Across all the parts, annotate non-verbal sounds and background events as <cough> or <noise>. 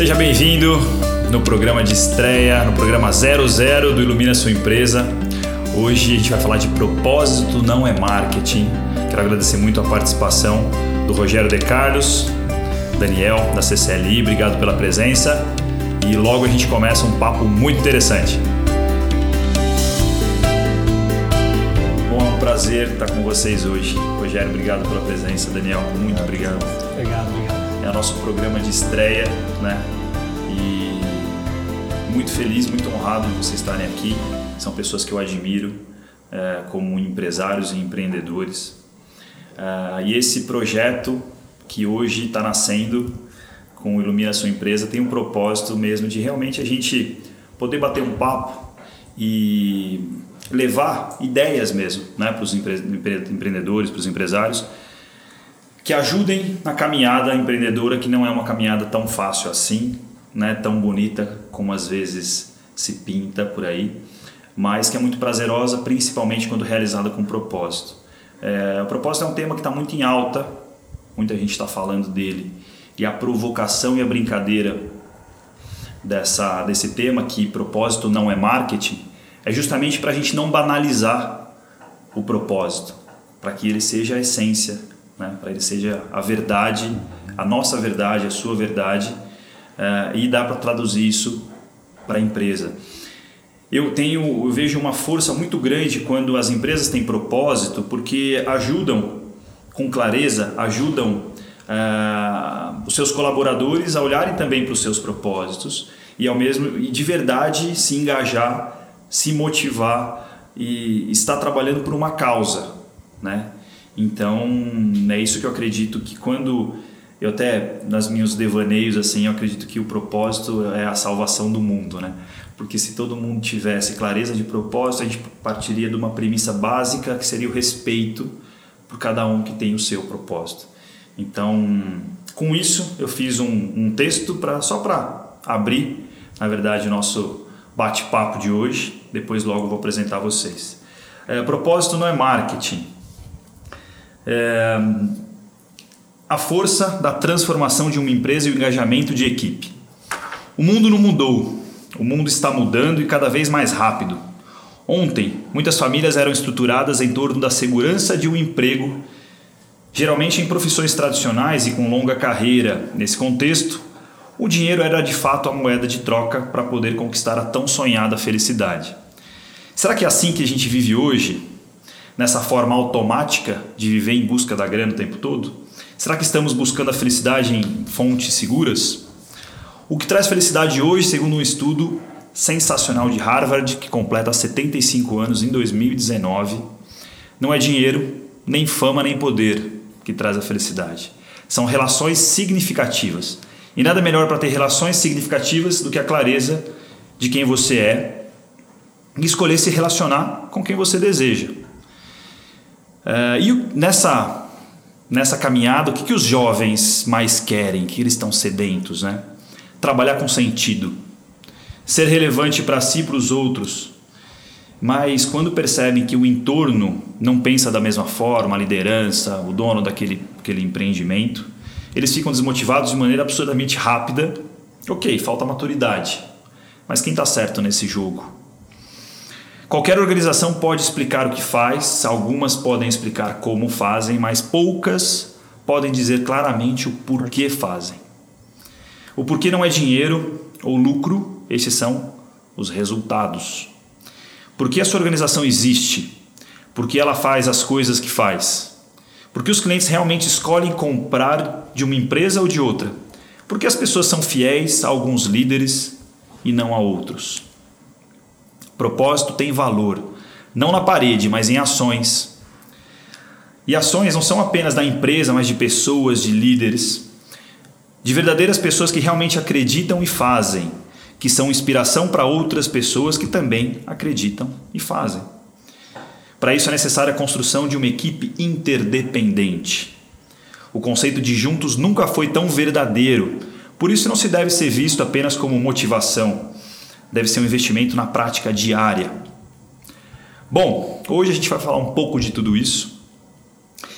Seja bem-vindo no programa de estreia, no programa 00 do Ilumina Sua Empresa. Hoje a gente vai falar de propósito não é marketing. Quero agradecer muito a participação do Rogério De Carlos, Daniel da CCLI, obrigado pela presença. E logo a gente começa um papo muito interessante. Bom, é um prazer estar com vocês hoje. Rogério, obrigado pela presença. Daniel, muito obrigado. Obrigado, obrigado. É o nosso programa de estreia, né? E muito feliz, muito honrado de vocês estarem aqui. São pessoas que eu admiro é, como empresários e empreendedores. Uh, e esse projeto que hoje está nascendo com o Ilumina Sua Empresa tem um propósito mesmo de realmente a gente poder bater um papo e levar ideias mesmo né, para os empre empreendedores, para os empresários, que ajudem na caminhada empreendedora, que não é uma caminhada tão fácil assim, né, tão bonita como às vezes se pinta por aí, mas que é muito prazerosa, principalmente quando realizada com propósito. É, o propósito é um tema que está muito em alta, muita gente está falando dele, e a provocação e a brincadeira dessa, desse tema, que propósito não é marketing, é justamente para a gente não banalizar o propósito, para que ele seja a essência, né? para ele seja a verdade, a nossa verdade, a sua verdade, é, e dá para traduzir isso para a empresa eu tenho eu vejo uma força muito grande quando as empresas têm propósito porque ajudam com clareza ajudam uh, os seus colaboradores a olharem também para os seus propósitos e ao mesmo e de verdade se engajar se motivar e estar trabalhando por uma causa né então é isso que eu acredito que quando eu até nas meus devaneios assim eu acredito que o propósito é a salvação do mundo né porque se todo mundo tivesse clareza de propósito, a gente partiria de uma premissa básica que seria o respeito por cada um que tem o seu propósito. Então, com isso, eu fiz um, um texto para só para abrir, na verdade, o nosso bate-papo de hoje. Depois, logo, vou apresentar a vocês. É, propósito não é marketing. É, a força da transformação de uma empresa e o engajamento de equipe. O mundo não mudou, o mundo está mudando e cada vez mais rápido. Ontem, muitas famílias eram estruturadas em torno da segurança de um emprego, geralmente em profissões tradicionais e com longa carreira. Nesse contexto, o dinheiro era de fato a moeda de troca para poder conquistar a tão sonhada felicidade. Será que é assim que a gente vive hoje? Nessa forma automática de viver em busca da grana o tempo todo? Será que estamos buscando a felicidade em fontes seguras? O que traz felicidade hoje, segundo um estudo sensacional de Harvard, que completa 75 anos em 2019, não é dinheiro, nem fama, nem poder que traz a felicidade. São relações significativas. E nada melhor para ter relações significativas do que a clareza de quem você é e escolher se relacionar com quem você deseja. Uh, e nessa, nessa caminhada, o que, que os jovens mais querem, que eles estão sedentos, né? trabalhar com sentido, ser relevante para si e para os outros. Mas quando percebem que o entorno não pensa da mesma forma, a liderança, o dono daquele aquele empreendimento, eles ficam desmotivados de maneira absurdamente rápida. Ok, falta maturidade. Mas quem está certo nesse jogo? Qualquer organização pode explicar o que faz, algumas podem explicar como fazem, mas poucas podem dizer claramente o porquê fazem. O porquê não é dinheiro ou lucro, esses são os resultados. Por que a sua organização existe? Por que ela faz as coisas que faz? Por que os clientes realmente escolhem comprar de uma empresa ou de outra? Por que as pessoas são fiéis a alguns líderes e não a outros? Propósito tem valor, não na parede, mas em ações. E ações não são apenas da empresa, mas de pessoas, de líderes de verdadeiras pessoas que realmente acreditam e fazem, que são inspiração para outras pessoas que também acreditam e fazem. Para isso é necessária a construção de uma equipe interdependente. O conceito de juntos nunca foi tão verdadeiro, por isso não se deve ser visto apenas como motivação, deve ser um investimento na prática diária. Bom, hoje a gente vai falar um pouco de tudo isso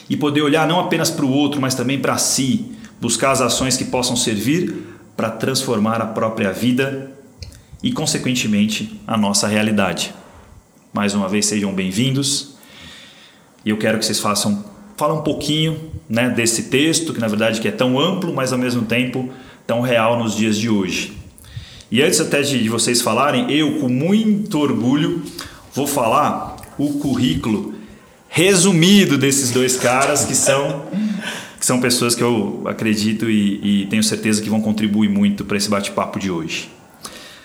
e poder olhar não apenas para o outro, mas também para si buscar as ações que possam servir para transformar a própria vida e, consequentemente, a nossa realidade. Mais uma vez, sejam bem-vindos e eu quero que vocês façam fala um pouquinho né, desse texto, que na verdade que é tão amplo, mas ao mesmo tempo tão real nos dias de hoje. E antes até de vocês falarem, eu com muito orgulho vou falar o currículo resumido desses dois caras que são que são pessoas que eu acredito e, e tenho certeza que vão contribuir muito para esse bate-papo de hoje.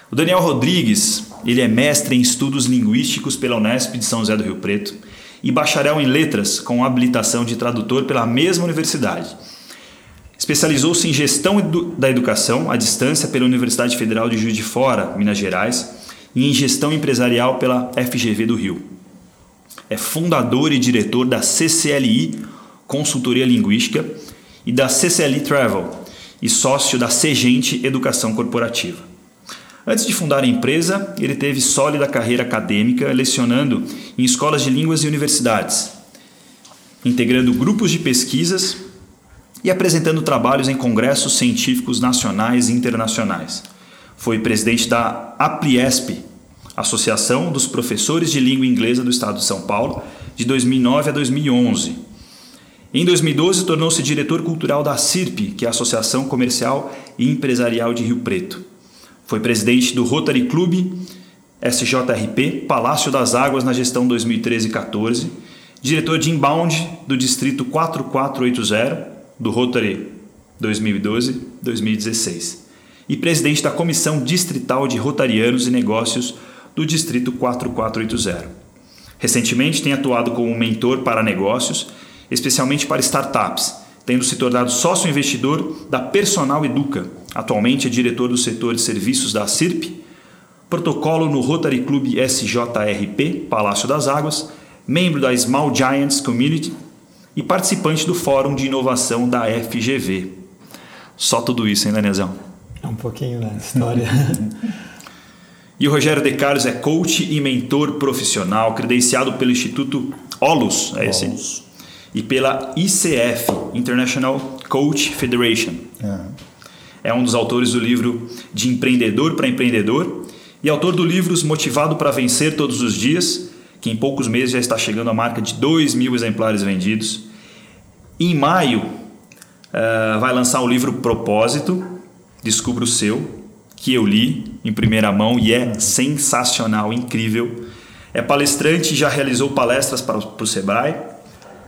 O Daniel Rodrigues, ele é mestre em estudos linguísticos pela Unesp de São José do Rio Preto e bacharel em letras com habilitação de tradutor pela mesma universidade. Especializou-se em gestão da educação à distância pela Universidade Federal de Juiz de Fora, Minas Gerais, e em gestão empresarial pela FGV do Rio. É fundador e diretor da CCLI, Consultoria Linguística, e da CCLI Travel, e sócio da Segente Educação Corporativa. Antes de fundar a empresa, ele teve sólida carreira acadêmica, lecionando em escolas de línguas e universidades, integrando grupos de pesquisas e apresentando trabalhos em congressos científicos nacionais e internacionais. Foi presidente da APLIESP, Associação dos Professores de Língua Inglesa do Estado de São Paulo, de 2009 a 2011. Em 2012, tornou-se diretor cultural da CIRP, que é a Associação Comercial e Empresarial de Rio Preto. Foi presidente do Rotary Club SJRP Palácio das Águas na gestão 2013-14, diretor de inbound do distrito 4480 do Rotary 2012-2016 e presidente da Comissão Distrital de Rotarianos e Negócios do distrito 4480. Recentemente tem atuado como mentor para negócios, especialmente para startups, tendo se tornado sócio investidor da Personal Educa, Atualmente é diretor do setor de serviços da CIRP, protocolo no Rotary Club SJRP, Palácio das Águas, membro da Small Giants Community e participante do Fórum de Inovação da FGV. Só tudo isso, hein, Danielzão? É um pouquinho da história. <laughs> e o Rogério De Carlos é coach e mentor profissional, credenciado pelo Instituto Olus, é esse? Olus. E pela ICF, International Coach Federation. Uhum é um dos autores do livro De Empreendedor para Empreendedor e autor do livro Motivado para Vencer Todos os Dias, que em poucos meses já está chegando à marca de 2 mil exemplares vendidos. Em maio, uh, vai lançar o livro Propósito, Descubra o Seu, que eu li em primeira mão e é sensacional, incrível. É palestrante e já realizou palestras para o Sebrae,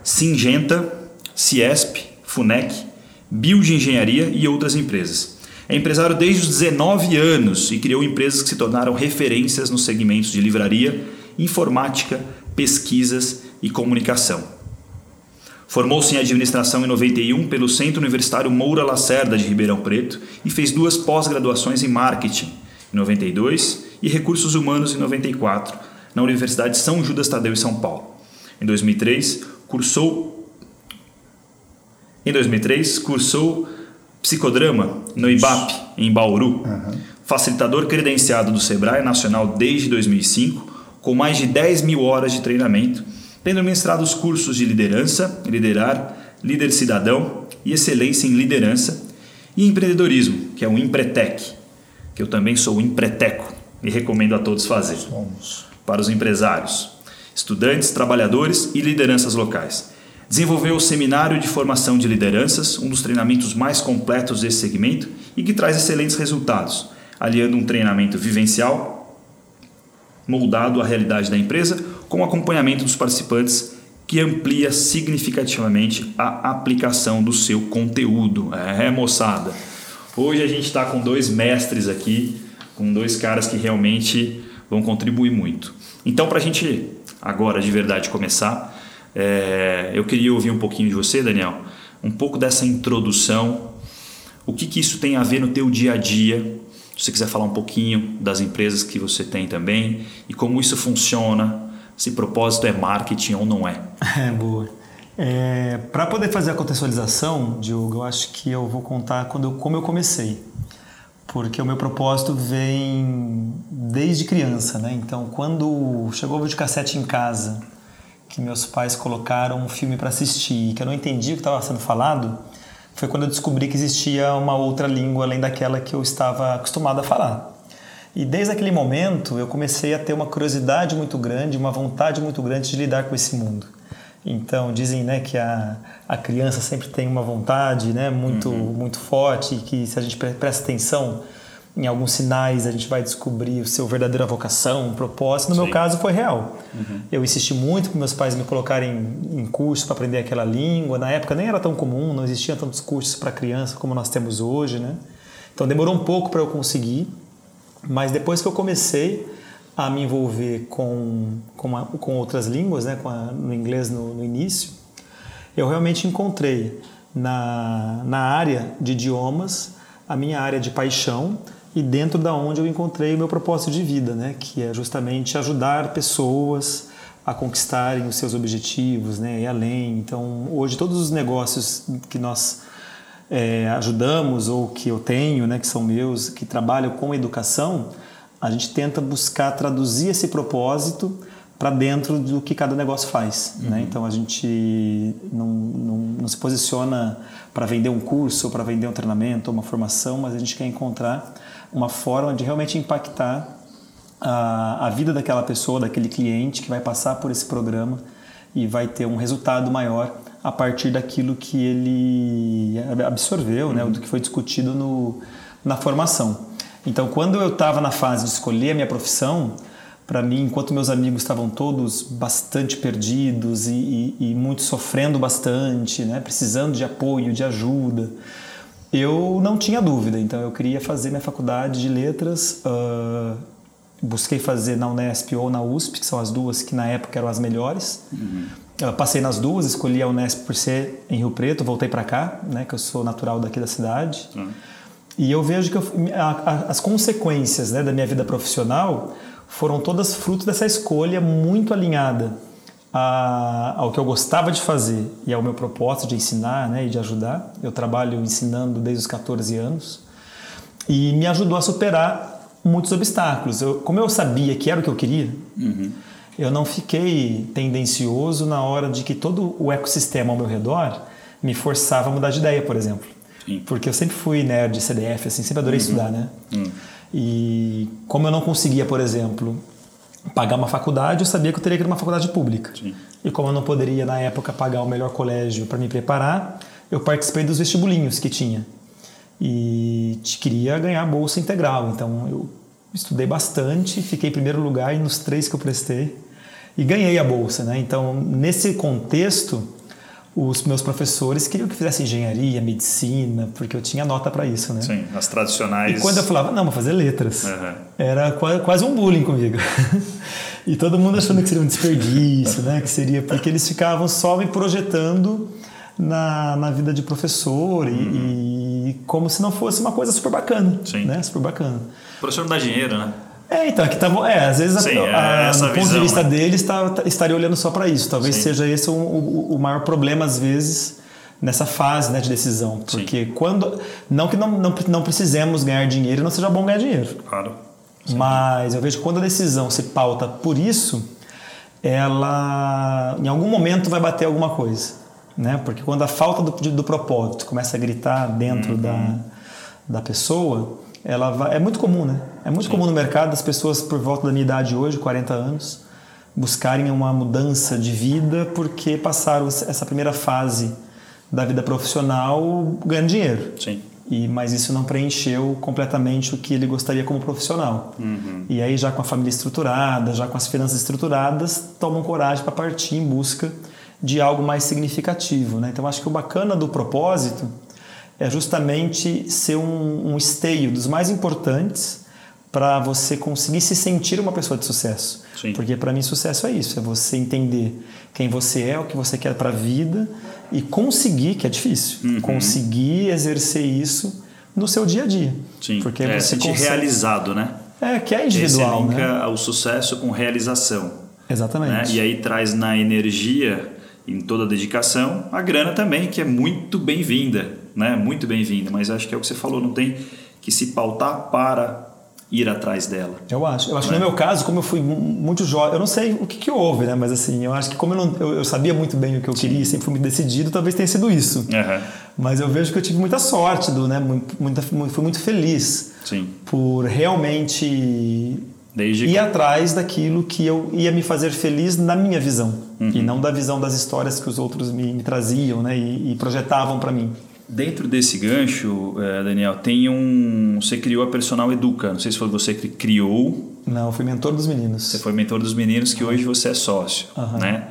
Singenta, Ciesp, FUNEC Bioengenharia e outras empresas. É empresário desde os 19 anos e criou empresas que se tornaram referências nos segmentos de livraria, informática, pesquisas e comunicação. Formou-se em administração em 91 pelo Centro Universitário Moura Lacerda de Ribeirão Preto e fez duas pós-graduações em marketing em 92 e recursos humanos em 94 na Universidade São Judas Tadeu em São Paulo. Em 2003, cursou em 2003, cursou psicodrama no IBAP, em Bauru. Uhum. Facilitador credenciado do Sebrae Nacional desde 2005, com mais de 10 mil horas de treinamento, tendo ministrado os cursos de liderança, liderar, líder cidadão e excelência em liderança e empreendedorismo, que é o Empretec, que eu também sou o Empreteco e recomendo a todos fazer. Somos. Para os empresários, estudantes, trabalhadores e lideranças locais. Desenvolveu o Seminário de Formação de Lideranças, um dos treinamentos mais completos desse segmento e que traz excelentes resultados, aliando um treinamento vivencial moldado à realidade da empresa com acompanhamento dos participantes que amplia significativamente a aplicação do seu conteúdo. É, moçada. Hoje a gente está com dois mestres aqui, com dois caras que realmente vão contribuir muito. Então, para a gente agora de verdade começar, é, eu queria ouvir um pouquinho de você, Daniel, um pouco dessa introdução, o que, que isso tem a ver no teu dia a dia, se você quiser falar um pouquinho das empresas que você tem também e como isso funciona, se propósito é marketing ou não é. É, boa. É, Para poder fazer a contextualização, Diogo, eu acho que eu vou contar quando como eu comecei. Porque o meu propósito vem desde criança, né? Então, quando chegou o videocassete em casa que meus pais colocaram um filme para assistir, que eu não entendi o que estava sendo falado, foi quando eu descobri que existia uma outra língua além daquela que eu estava acostumado a falar. E desde aquele momento eu comecei a ter uma curiosidade muito grande, uma vontade muito grande de lidar com esse mundo. Então dizem né, que a, a criança sempre tem uma vontade né, muito, uhum. muito forte e que se a gente presta atenção em alguns sinais a gente vai descobrir o seu verdadeira vocação, um propósito. No Sim. meu caso foi real. Uhum. Eu insisti muito para meus pais me colocarem em curso para aprender aquela língua. Na época nem era tão comum, não existiam tantos cursos para criança como nós temos hoje, né? Então demorou um pouco para eu conseguir, mas depois que eu comecei a me envolver com, com, a, com outras línguas, né, com a, no inglês no, no início, eu realmente encontrei na, na área de idiomas a minha área de paixão e dentro da onde eu encontrei o meu propósito de vida, né, que é justamente ajudar pessoas a conquistarem os seus objetivos, né, e além. Então, hoje todos os negócios que nós é, ajudamos ou que eu tenho, né, que são meus, que trabalham com educação, a gente tenta buscar traduzir esse propósito para dentro do que cada negócio faz. Né? Uhum. Né? Então a gente não, não, não se posiciona para vender um curso, para vender um treinamento, uma formação, mas a gente quer encontrar uma forma de realmente impactar a, a vida daquela pessoa, daquele cliente que vai passar por esse programa e vai ter um resultado maior a partir daquilo que ele absorveu, né, uhum. né, do que foi discutido no, na formação. Então, quando eu estava na fase de escolher a minha profissão, para mim, enquanto meus amigos estavam todos bastante perdidos e, e, e muito sofrendo bastante, né, precisando de apoio, de ajuda, eu não tinha dúvida, então eu queria fazer minha faculdade de letras. Uh, busquei fazer na Unesp ou na USP, que são as duas que na época eram as melhores. Uhum. Uh, passei nas duas, escolhi a Unesp por ser em Rio Preto, voltei para cá, né, que eu sou natural daqui da cidade. Uhum. E eu vejo que eu, a, a, as consequências né, da minha vida profissional foram todas fruto dessa escolha muito alinhada a, ao que eu gostava de fazer e ao meu propósito de ensinar né, e de ajudar. Eu trabalho ensinando desde os 14 anos e me ajudou a superar muitos obstáculos. Eu, como eu sabia que era o que eu queria, uhum. Eu não fiquei tendencioso na hora de que todo o ecossistema ao meu redor me forçava a mudar de ideia, por exemplo. Sim. Porque eu sempre fui nerd, CDF, assim, sempre adorei uhum. estudar, né? Uhum. E como eu não conseguia, por exemplo, pagar uma faculdade, eu sabia que eu teria que ir numa faculdade pública. Sim. E como eu não poderia, na época, pagar o melhor colégio para me preparar, eu participei dos vestibulinhos que tinha. E queria ganhar bolsa integral. Então eu estudei bastante, fiquei em primeiro lugar nos três que eu prestei e ganhei a bolsa. Né? Então, nesse contexto, os meus professores queriam que eu fizesse engenharia, medicina, porque eu tinha nota para isso, né? Sim, as tradicionais. E quando eu falava, não, vou fazer letras, uhum. era quase um bullying comigo. <laughs> e todo mundo achando que seria um desperdício, né? Que seria porque eles ficavam só me projetando na, na vida de professor e, uhum. e como se não fosse uma coisa super bacana, Sim. né? Super bacana. O professor não dá dinheiro, né? É, então, aqui tá, é, às vezes Sim, a, a, é do ponto de vista né? deles tá, tá, estaria olhando só para isso. Talvez Sim. seja esse o, o, o, maior problema às vezes nessa fase né, de decisão, porque Sim. quando não que não, não, não precisemos ganhar dinheiro, não seja bom ganhar dinheiro. Claro. Mas eu vejo que quando a decisão se pauta por isso, ela em algum momento vai bater alguma coisa, né? Porque quando a falta do, do propósito começa a gritar dentro uhum. da, da pessoa, ela vai, é muito comum, né? É muito Sim. comum no mercado as pessoas por volta da minha idade hoje, 40 anos, buscarem uma mudança de vida porque passaram essa primeira fase da vida profissional ganhando dinheiro. Sim. E, mas isso não preencheu completamente o que ele gostaria como profissional. Uhum. E aí, já com a família estruturada, já com as finanças estruturadas, tomam coragem para partir em busca de algo mais significativo. Né? Então, acho que o bacana do propósito é justamente ser um, um esteio dos mais importantes para você conseguir se sentir uma pessoa de sucesso. Sim. Porque para mim sucesso é isso, é você entender quem você é, o que você quer para a vida e conseguir, que é difícil, uhum. conseguir exercer isso no seu dia a dia. Sim. Porque é, você consegue... realizado, né? É, que é individual, você linka né? o sucesso com realização. Exatamente. Né? E aí traz na energia, em toda a dedicação, a grana também, que é muito bem-vinda né? Muito bem-vinda, mas acho que é o que você falou, não tem que se pautar para ir atrás dela. Eu acho. Eu acho né? que no meu caso, como eu fui muito jovem, eu não sei o que, que houve, né? Mas assim, eu acho que como eu, não, eu, eu sabia muito bem o que eu queria, sempre fui muito decidido, talvez tenha sido isso. Uhum. Mas eu vejo que eu tive muita sorte, do, né? Muita, fui muito feliz Sim. por realmente Desde ir atrás daquilo que eu ia me fazer feliz na minha visão Uhum. e não da visão das histórias que os outros me, me traziam, né? E, e projetavam para mim. Dentro desse gancho, eh, Daniel, tem um. Você criou a Personal Educa. Não sei se foi você que criou. Não, eu fui mentor dos meninos. Você foi mentor dos meninos, que hoje você é sócio, Aham. né?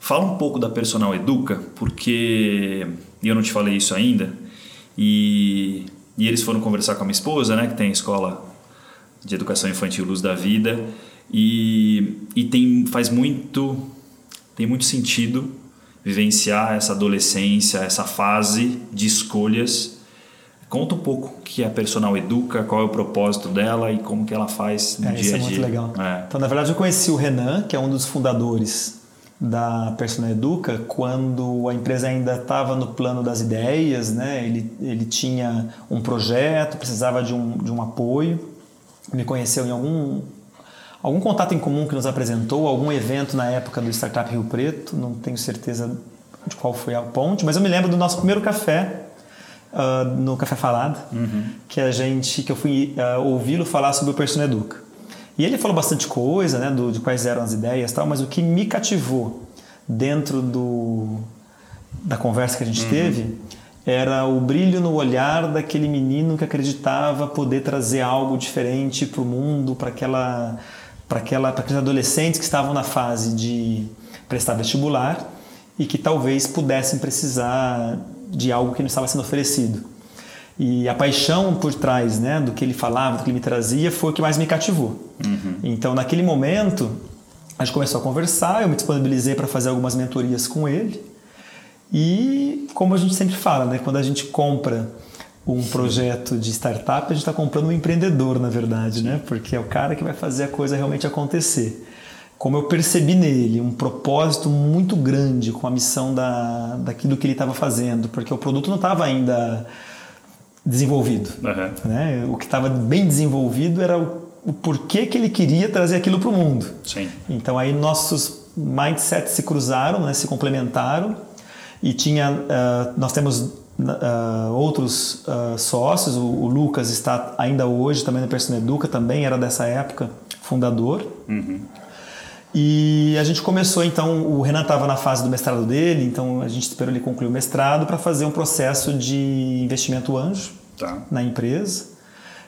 Fala um pouco da Personal Educa, porque eu não te falei isso ainda. E, e eles foram conversar com a minha esposa, né, que tem a escola de educação infantil Luz da Vida, e, e tem faz muito tem muito sentido vivenciar essa adolescência, essa fase de escolhas. Conta um pouco o que é a Personal Educa, qual é o propósito dela e como que ela faz no É, dia isso a é dia. muito legal. É. Então, na verdade, eu conheci o Renan, que é um dos fundadores da Personal Educa, quando a empresa ainda estava no plano das ideias, né? Ele, ele tinha um projeto, precisava de um, de um apoio, me conheceu em algum algum contato em comum que nos apresentou, algum evento na época do Startup Rio Preto, não tenho certeza de qual foi a ponte, mas eu me lembro do nosso primeiro café ah, no Café Falado, que a gente que eu fui ah, ouvi-lo falar sobre o Persona Educa. E ele falou bastante coisa, né, do, de quais eram as ideias, e tal, mas o que me cativou dentro do da conversa que a gente teve era o brilho no olhar daquele menino que acreditava poder trazer algo diferente para o mundo, para aquela para aqueles adolescentes que estavam na fase de prestar vestibular e que talvez pudessem precisar de algo que não estava sendo oferecido. E a paixão por trás né, do que ele falava, do que ele me trazia, foi o que mais me cativou. Então, naquele momento, a gente começou a conversar, eu me disponibilizei para fazer algumas mentorias com ele. E, como a gente sempre fala, né, quando a gente compra um projeto de startup, a gente está comprando um empreendedor, na verdade, né? porque é o cara que vai fazer a coisa realmente acontecer. Como eu percebi nele um propósito muito grande com a missão da, daquilo que ele estava fazendo, porque o produto não estava ainda desenvolvido. Aham. Né? O que estava bem desenvolvido era o, o porquê que ele queria trazer aquilo para o mundo. Sim. Então aí nossos mindsets se cruzaram, né, se complementaram e tinha ah, nós temos ah, outros ah, sócios, o, o Lucas está ainda hoje também na Persona Educa, também era dessa época fundador. E a gente começou então, o Renan estava na fase do mestrado dele, então a gente esperou ele concluir o mestrado para fazer um processo de investimento anjo Tá. na empresa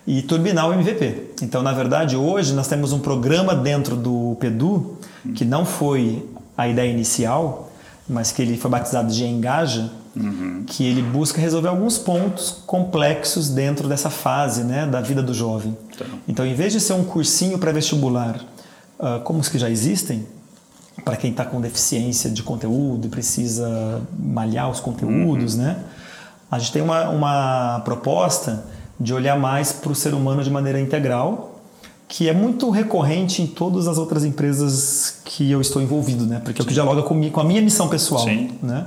e turbinar o MVP. Então, na verdade, hoje nós temos um programa dentro do PEDU que não foi a ideia inicial, mas que ele foi batizado de Engaja, que ele busca resolver alguns pontos complexos dentro dessa fase né, da vida do jovem. Tá. Então, em vez de ser um cursinho pré-vestibular, ah, como os que já existem, para quem está com deficiência de conteúdo e precisa malhar os conteúdos, né? A gente tem uma, uma proposta de olhar mais para o ser humano de maneira integral, que é muito recorrente em todas as outras empresas que eu estou envolvido, né? Porque é o que dialoga comigo, com a minha missão pessoal, Sim. né?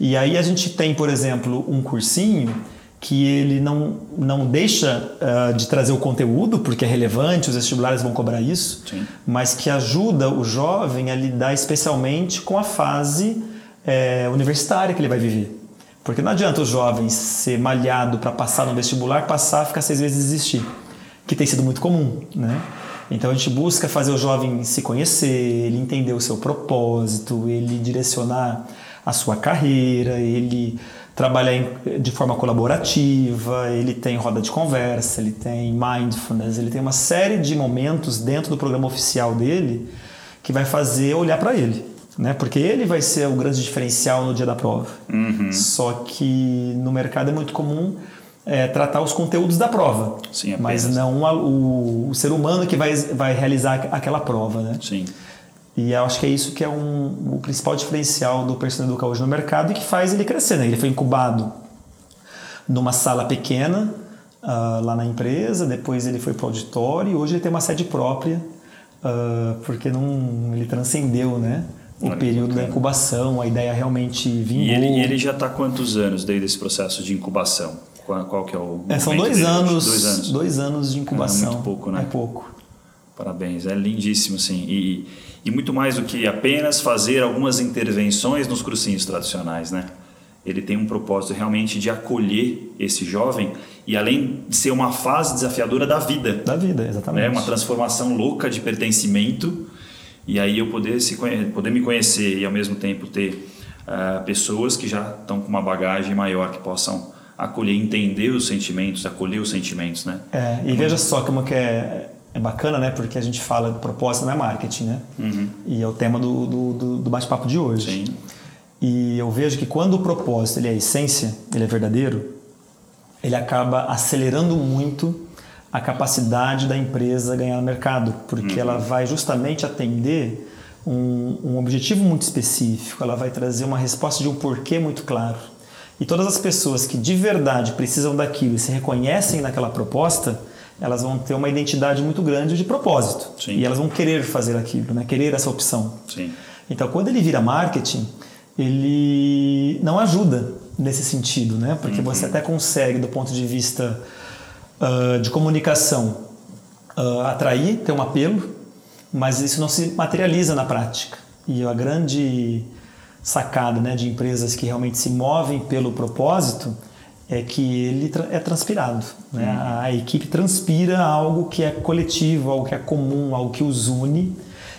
E aí a gente tem, por exemplo, um cursinho que ele não, não deixa ah, de trazer o conteúdo, porque é relevante, os vestibulares vão cobrar isso, Sim. mas que ajuda o jovem a lidar especialmente com a fase eh, universitária que ele vai viver. Porque não adianta o jovem ser malhado para passar no vestibular, passar, ficar seis meses e desistir, que tem sido muito comum, né? Então a gente busca fazer o jovem se conhecer, ele entender o seu propósito, ele direcionar a sua carreira, ele trabalhar em- de forma colaborativa, ele tem roda de conversa, ele tem mindfulness, ele tem uma série de momentos dentro do programa oficial dele que vai fazer olhar para ele, né? Porque ele vai ser o grande diferencial no dia da prova. Só que no mercado é muito comum é, tratar os conteúdos da prova, Sim, mas não a- o, o ser humano que vai, vai realizar aquela prova, né? Sim. E eu acho que é isso que é um, o principal diferencial do Personal Educa hoje no mercado e que faz ele crescer. Né? Ele foi incubado numa sala pequena ah, lá na empresa, depois ele foi para o auditório e hoje ele tem uma sede própria ah, porque não, ele transcendeu né? o Olha período da incubação, a ideia realmente vingou. E ele, e ele já está quantos anos desde esse processo de incubação? Qual, qual que é o É, são dois anos, Dois anos. dois anos de incubação. muito pouco, né? É pouco. Parabéns, é lindíssimo, sim. E, e muito mais do que apenas fazer algumas intervenções nos cursinhos tradicionais, né? ele tem um propósito realmente de acolher esse jovem e além de ser uma fase desafiadora da vida. Da vida, exatamente. É uma transformação louca de pertencimento e aí eu poder, se, poder me conhecer e ao mesmo tempo ter uh, pessoas que já estão com uma bagagem maior que possam acolher, entender os sentimentos, acolher os sentimentos, né? É, e veja só como que é, é bacana, né? Porque a gente fala de propósito não é marketing, né? Uhum. E é o tema do, do, do bate-papo de hoje. Sim. E eu vejo que quando o propósito ele é a essência, ele é verdadeiro, ele acaba acelerando muito a capacidade da empresa ganhar no mercado, porque uhum. ela vai justamente atender um, um, objetivo muito específico, ela vai trazer uma resposta de um porquê muito claro. E todas as pessoas que de verdade precisam daquilo e se reconhecem naquela proposta, elas vão ter uma identidade muito grande de propósito. Sim. E elas vão querer fazer aquilo, né? querer essa opção. Sim. Então, quando ele vira marketing, ele não ajuda nesse sentido, né? porque uhum. você até consegue, do ponto de vista uh, de comunicação, uh, atrair, ter um apelo, mas isso não se materializa na prática. E a grande sacada né, de empresas que realmente se movem pelo propósito é que ele é transpirado. Né? Uhum. A equipe transpira algo que é coletivo, algo que é comum, algo que os une.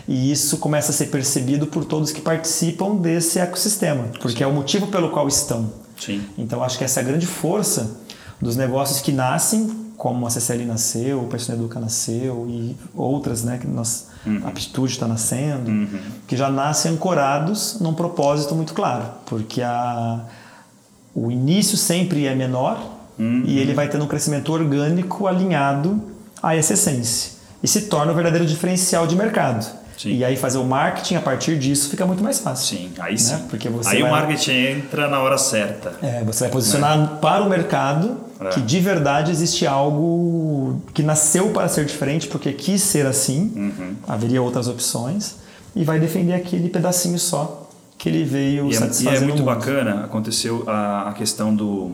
E isso começa a ser percebido por todos que participam desse ecossistema, porque Sim. é o motivo pelo qual estão. Sim. Então acho que essa é a grande força dos negócios que nascem, como a CCL nasceu, o Persona Educa nasceu e outras, né, que nós uhum. Aptitude está nascendo, uhum. que já nascem ancorados num propósito muito claro, porque a, o início sempre é menor uhum. e ele vai tendo um crescimento orgânico alinhado a essa essência e se torna o verdadeiro diferencial de mercado. Sim. E aí fazer o marketing a partir disso fica muito mais fácil. Sim, aí né? sim. Porque você aí vai... o marketing entra na hora certa. É, você vai posicionar é. para o mercado é. que de verdade existe algo que nasceu para ser diferente porque quis ser assim, uhum. haveria outras opções, e vai defender aquele pedacinho só que ele veio e satisfazer. É, e é muito bacana, aconteceu a, a questão do,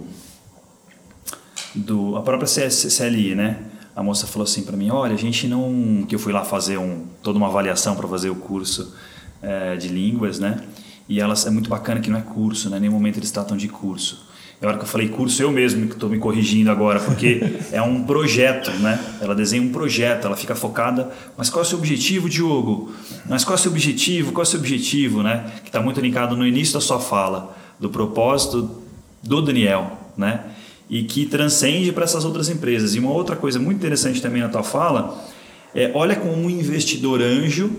do. a própria CLI, né? a moça falou assim para mim, olha, a gente não, que eu fui lá fazer um, toda uma avaliação para fazer o curso é, de línguas, né? E elas é muito bacana que não é curso, né? Em nenhum momento eles tratam de curso. A hora que eu falei curso, eu mesmo que estou me corrigindo agora, porque <laughs> é um projeto, né? Ela desenha um projeto, ela fica focada. Mas qual é o seu objetivo, Diogo? Mas qual é o seu objetivo? Qual é o seu objetivo, né? Que está muito linkado no início da sua fala, do propósito do Daniel, né? e que transcende para essas outras empresas. E uma outra coisa muito interessante também na tua fala é olha como um investidor anjo,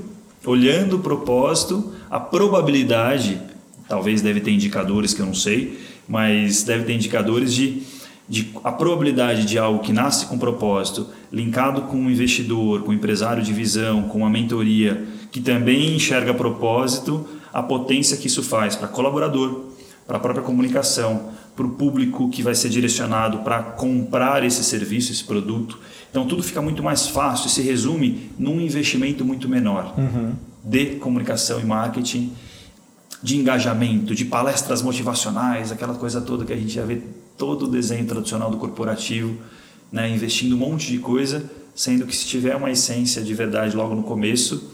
olhando o propósito, a probabilidade, talvez deve ter indicadores que eu não sei, mas deve ter indicadores de, de a probabilidade de algo que nasce com propósito, linkado com um investidor, com um empresário de visão, com uma mentoria, que também enxerga propósito, a potência que isso faz para colaborador, para a própria comunicação, para o público que vai ser direcionado para comprar esse serviço, esse produto. Então tudo fica muito mais fácil e se resume num investimento muito menor uhum. de comunicação e marketing, de engajamento, de palestras motivacionais, aquela coisa toda que a gente já vê todo o desenho tradicional do corporativo, né, investindo um monte de coisa, sendo que se tiver uma essência de verdade logo no começo,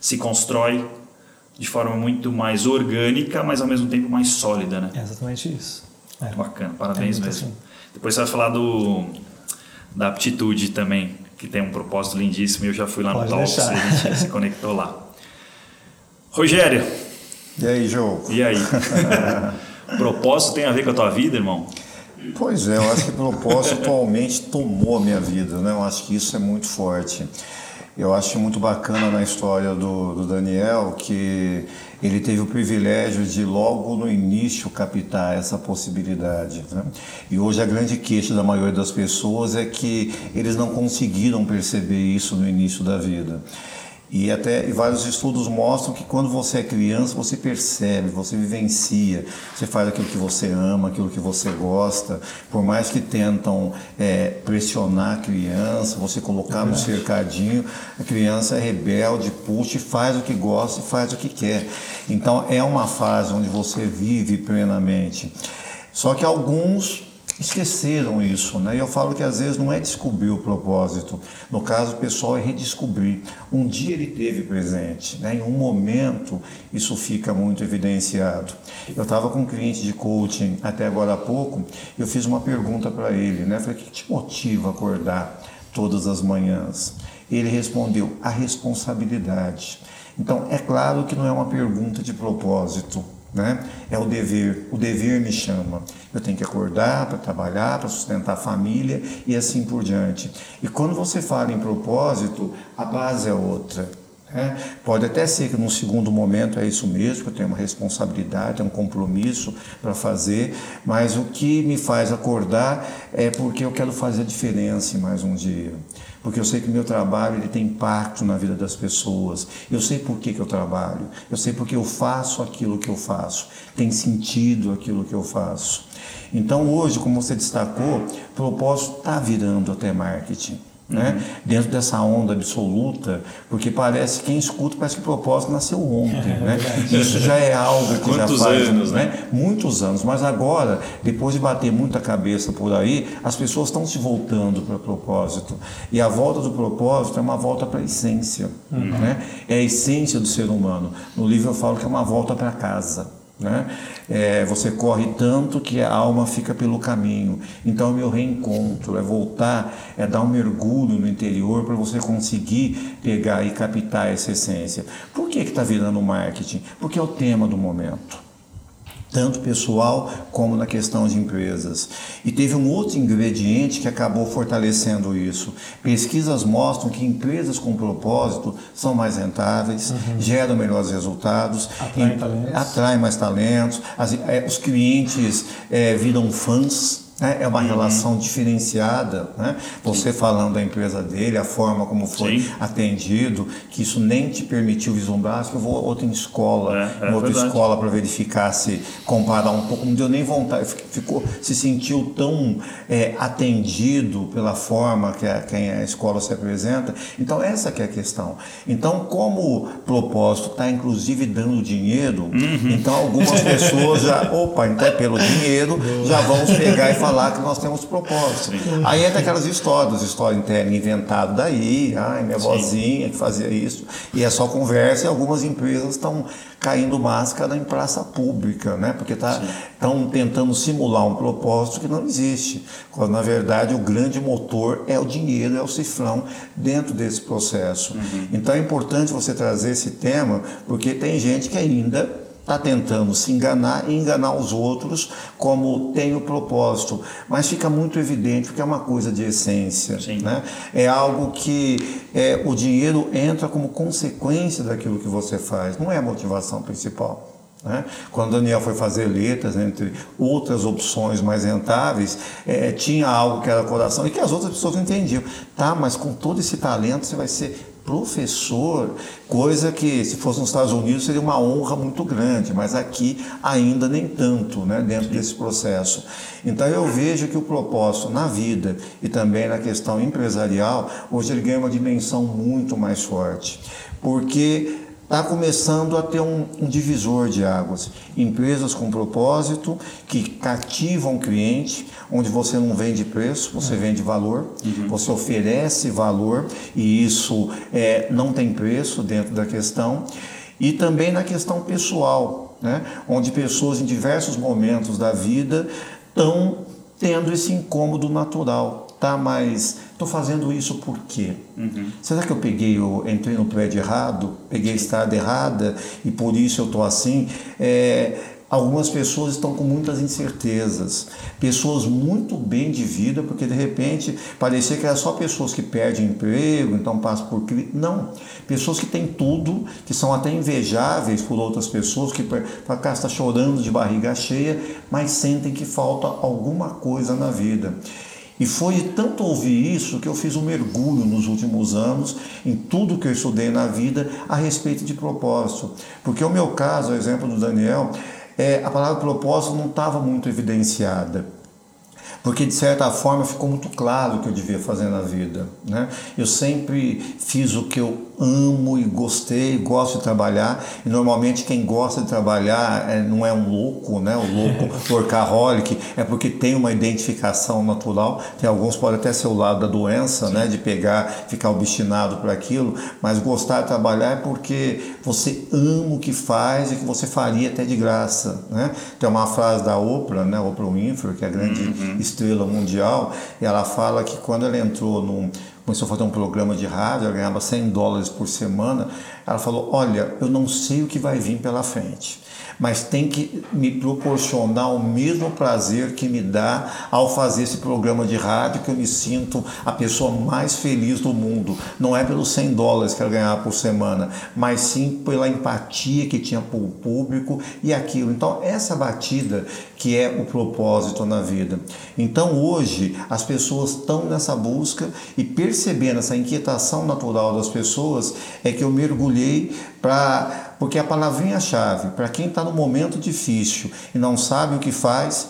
se constrói de forma muito mais orgânica, mas ao mesmo tempo mais sólida, né? É exatamente isso. É. Bacana, parabéns é mesmo. Assim. Depois você vai falar do, da aptitude também, que tem um propósito lindíssimo eu já fui lá Pode no Talks e a gente se conectou lá. Rogério. E aí, João? E aí? <laughs> propósito tem a ver com a tua vida, irmão? Pois é, eu acho que propósito atualmente tomou a minha vida, né? Eu acho que isso é muito forte. Eu acho muito bacana na história do, do Daniel que ele teve o privilégio de logo no início captar essa possibilidade. Né? E hoje a grande queixa da maioria das pessoas é que eles não conseguiram perceber isso no início da vida. E até e vários estudos mostram que quando você é criança, você percebe, você vivencia, você faz aquilo que você ama, aquilo que você gosta. Por mais que tentam é, pressionar a criança, você colocar no cercadinho, a criança é rebelde, puxa faz o que gosta e faz o que quer. Então é uma fase onde você vive plenamente. Só que alguns esqueceram isso, né? Eu falo que às vezes não é descobrir o propósito. No caso, o pessoal é redescobrir. Um dia ele teve presente, né? Em um momento isso fica muito evidenciado. Eu estava com um cliente de coaching até agora há pouco. Eu fiz uma pergunta para ele, né? falei: o que te motiva a acordar todas as manhãs? Ele respondeu: a responsabilidade. Então, é claro que não é uma pergunta de propósito né? É o dever. O dever me chama. Eu tenho que acordar para trabalhar, para sustentar a família e assim por diante. E quando você fala em propósito, a base é outra. Né? Pode até ser que num segundo momento é isso mesmo, eu tenho uma responsabilidade, um compromisso para fazer, mas o que me faz acordar é porque eu quero fazer a diferença em mais um dia porque eu sei que o meu trabalho ele tem impacto na vida das pessoas. Eu sei por que, que eu trabalho, eu sei porque eu faço aquilo que eu faço, tem sentido aquilo que eu faço. Então hoje, como você destacou, propósito está virando até marketing né? dentro dessa onda absoluta, porque parece, quem escuta, parece que o propósito nasceu ontem. É, né? Isso já é algo que Quantos já faz anos, né? né? muitos anos, mas agora, depois de bater muita cabeça por aí, as pessoas estão se voltando para o propósito. E a volta do propósito é uma volta para a essência. Uhum. Né? É a essência do ser humano. No livro eu falo que é uma volta para casa. Né? É, você corre tanto que a alma fica pelo caminho. Então, o meu reencontro é voltar, é dar um mergulho no interior para você conseguir pegar e captar essa essência. Por que está virando marketing? Porque é o tema do momento tanto pessoal como na questão de empresas. E teve um outro ingrediente que acabou fortalecendo isso. Pesquisas mostram que empresas com propósito são mais rentáveis, uhum. geram melhores resultados, atraem, talentos. atraem mais talentos, as, é, os clientes é, viram fãs né? É uma uhum. relação diferenciada. Né? Você Sim. falando da empresa dele, a forma como foi Sim. atendido, que isso nem te permitiu vislumbrar, que eu vou outra escola, é, é outra verdade. escola para verificar se comparar um pouco. Não deu nem vontade, ficou, se sentiu tão é, atendido pela forma que a, que a escola se apresenta. Então essa que é a questão. Então como o propósito está inclusive dando dinheiro, uhum. então algumas pessoas já, <laughs> opa, então é pelo dinheiro, já vamos pegar e falar falar que nós temos propósito. Sim. Aí entra aquelas histórias, história interna inventado daí, ai, minha vozinha que fazia isso, e é só conversa, e algumas empresas estão caindo máscara em praça pública, né? Porque estão tá, tentando simular um propósito que não existe, quando na verdade o grande motor é o dinheiro, é o cifrão dentro desse processo. Uhum. Então é importante você trazer esse tema, porque tem gente que ainda está tentando se enganar e enganar os outros como tem o propósito. Mas fica muito evidente que é uma coisa de essência. Né? É algo que é, o dinheiro entra como consequência daquilo que você faz, não é a motivação principal. Né? Quando Daniel foi fazer letras, entre outras opções mais rentáveis, é, tinha algo que era coração e que as outras pessoas não entendiam. Tá, mas com todo esse talento você vai ser professor, coisa que se fosse nos Estados Unidos seria uma honra muito grande, mas aqui ainda nem tanto, né, dentro desse processo. Então eu vejo que o propósito na vida e também na questão empresarial, hoje ele ganha uma dimensão muito mais forte, porque está começando a ter um, um, divisor de águas. Empresas com propósito, que cativam o cliente, onde você não vende preço, você vende valor, uhum. você oferece valor e isso é, não tem preço dentro da questão. E também na questão pessoal, né? onde pessoas em diversos momentos da vida estão tendo esse incômodo natural tá, mas estou fazendo isso por quê? Uhum. Será que eu peguei, eu entrei no prédio errado, peguei a estrada errada e por isso eu estou assim? É, algumas pessoas estão com muitas incertezas, pessoas muito bem de vida, porque de repente parecia que era só pessoas que perdem emprego, então passam por crise. Não, pessoas que têm tudo, que são até invejáveis por outras pessoas, que para cá está chorando de barriga cheia, mas sentem que falta alguma coisa na vida. E foi tanto ouvir isso que eu fiz um mergulho nos últimos anos em tudo que eu estudei na vida a respeito de propósito. Porque o meu caso, o exemplo do Daniel, é, a palavra propósito não estava muito evidenciada. porque de certa forma ficou muito claro o que eu devia fazer na vida. Né? Eu sempre fiz o que eu amo e gostei, gosto de trabalhar, e normalmente quem gosta de trabalhar é, não é um louco, né? o louco <laughs> workaholic, é porque tem uma identificação natural. Tem alguns podem até ser o lado da doença, né? de pegar, ficar obstinado por aquilo, mas gostar de trabalhar é porque você ama o que faz e que você faria até de graça. Né? Tem uma frase da Oprah, né? Oprah Winfrey, que é a grande uhum. estrela mundial, e ela fala que quando ela entrou num começou a fazer um programa de rádio, ela ganhava 100 dólares por semana. Ela falou: Olha, eu não sei o que vai vir pela frente, mas tem que me proporcionar o mesmo prazer que me dá ao fazer esse programa de rádio, que eu me sinto a pessoa mais feliz do mundo. Não é pelos 100 dólares que ela ganhava por semana, mas sim pela empatia que tinha o público e aquilo. Então, essa batida que é o propósito na vida. Então, hoje, as pessoas estão nessa busca e percebendo essa inquietação natural das pessoas, é que eu mergulhei para porque a palavrinha-chave, para quem está no momento difícil e não sabe o que faz,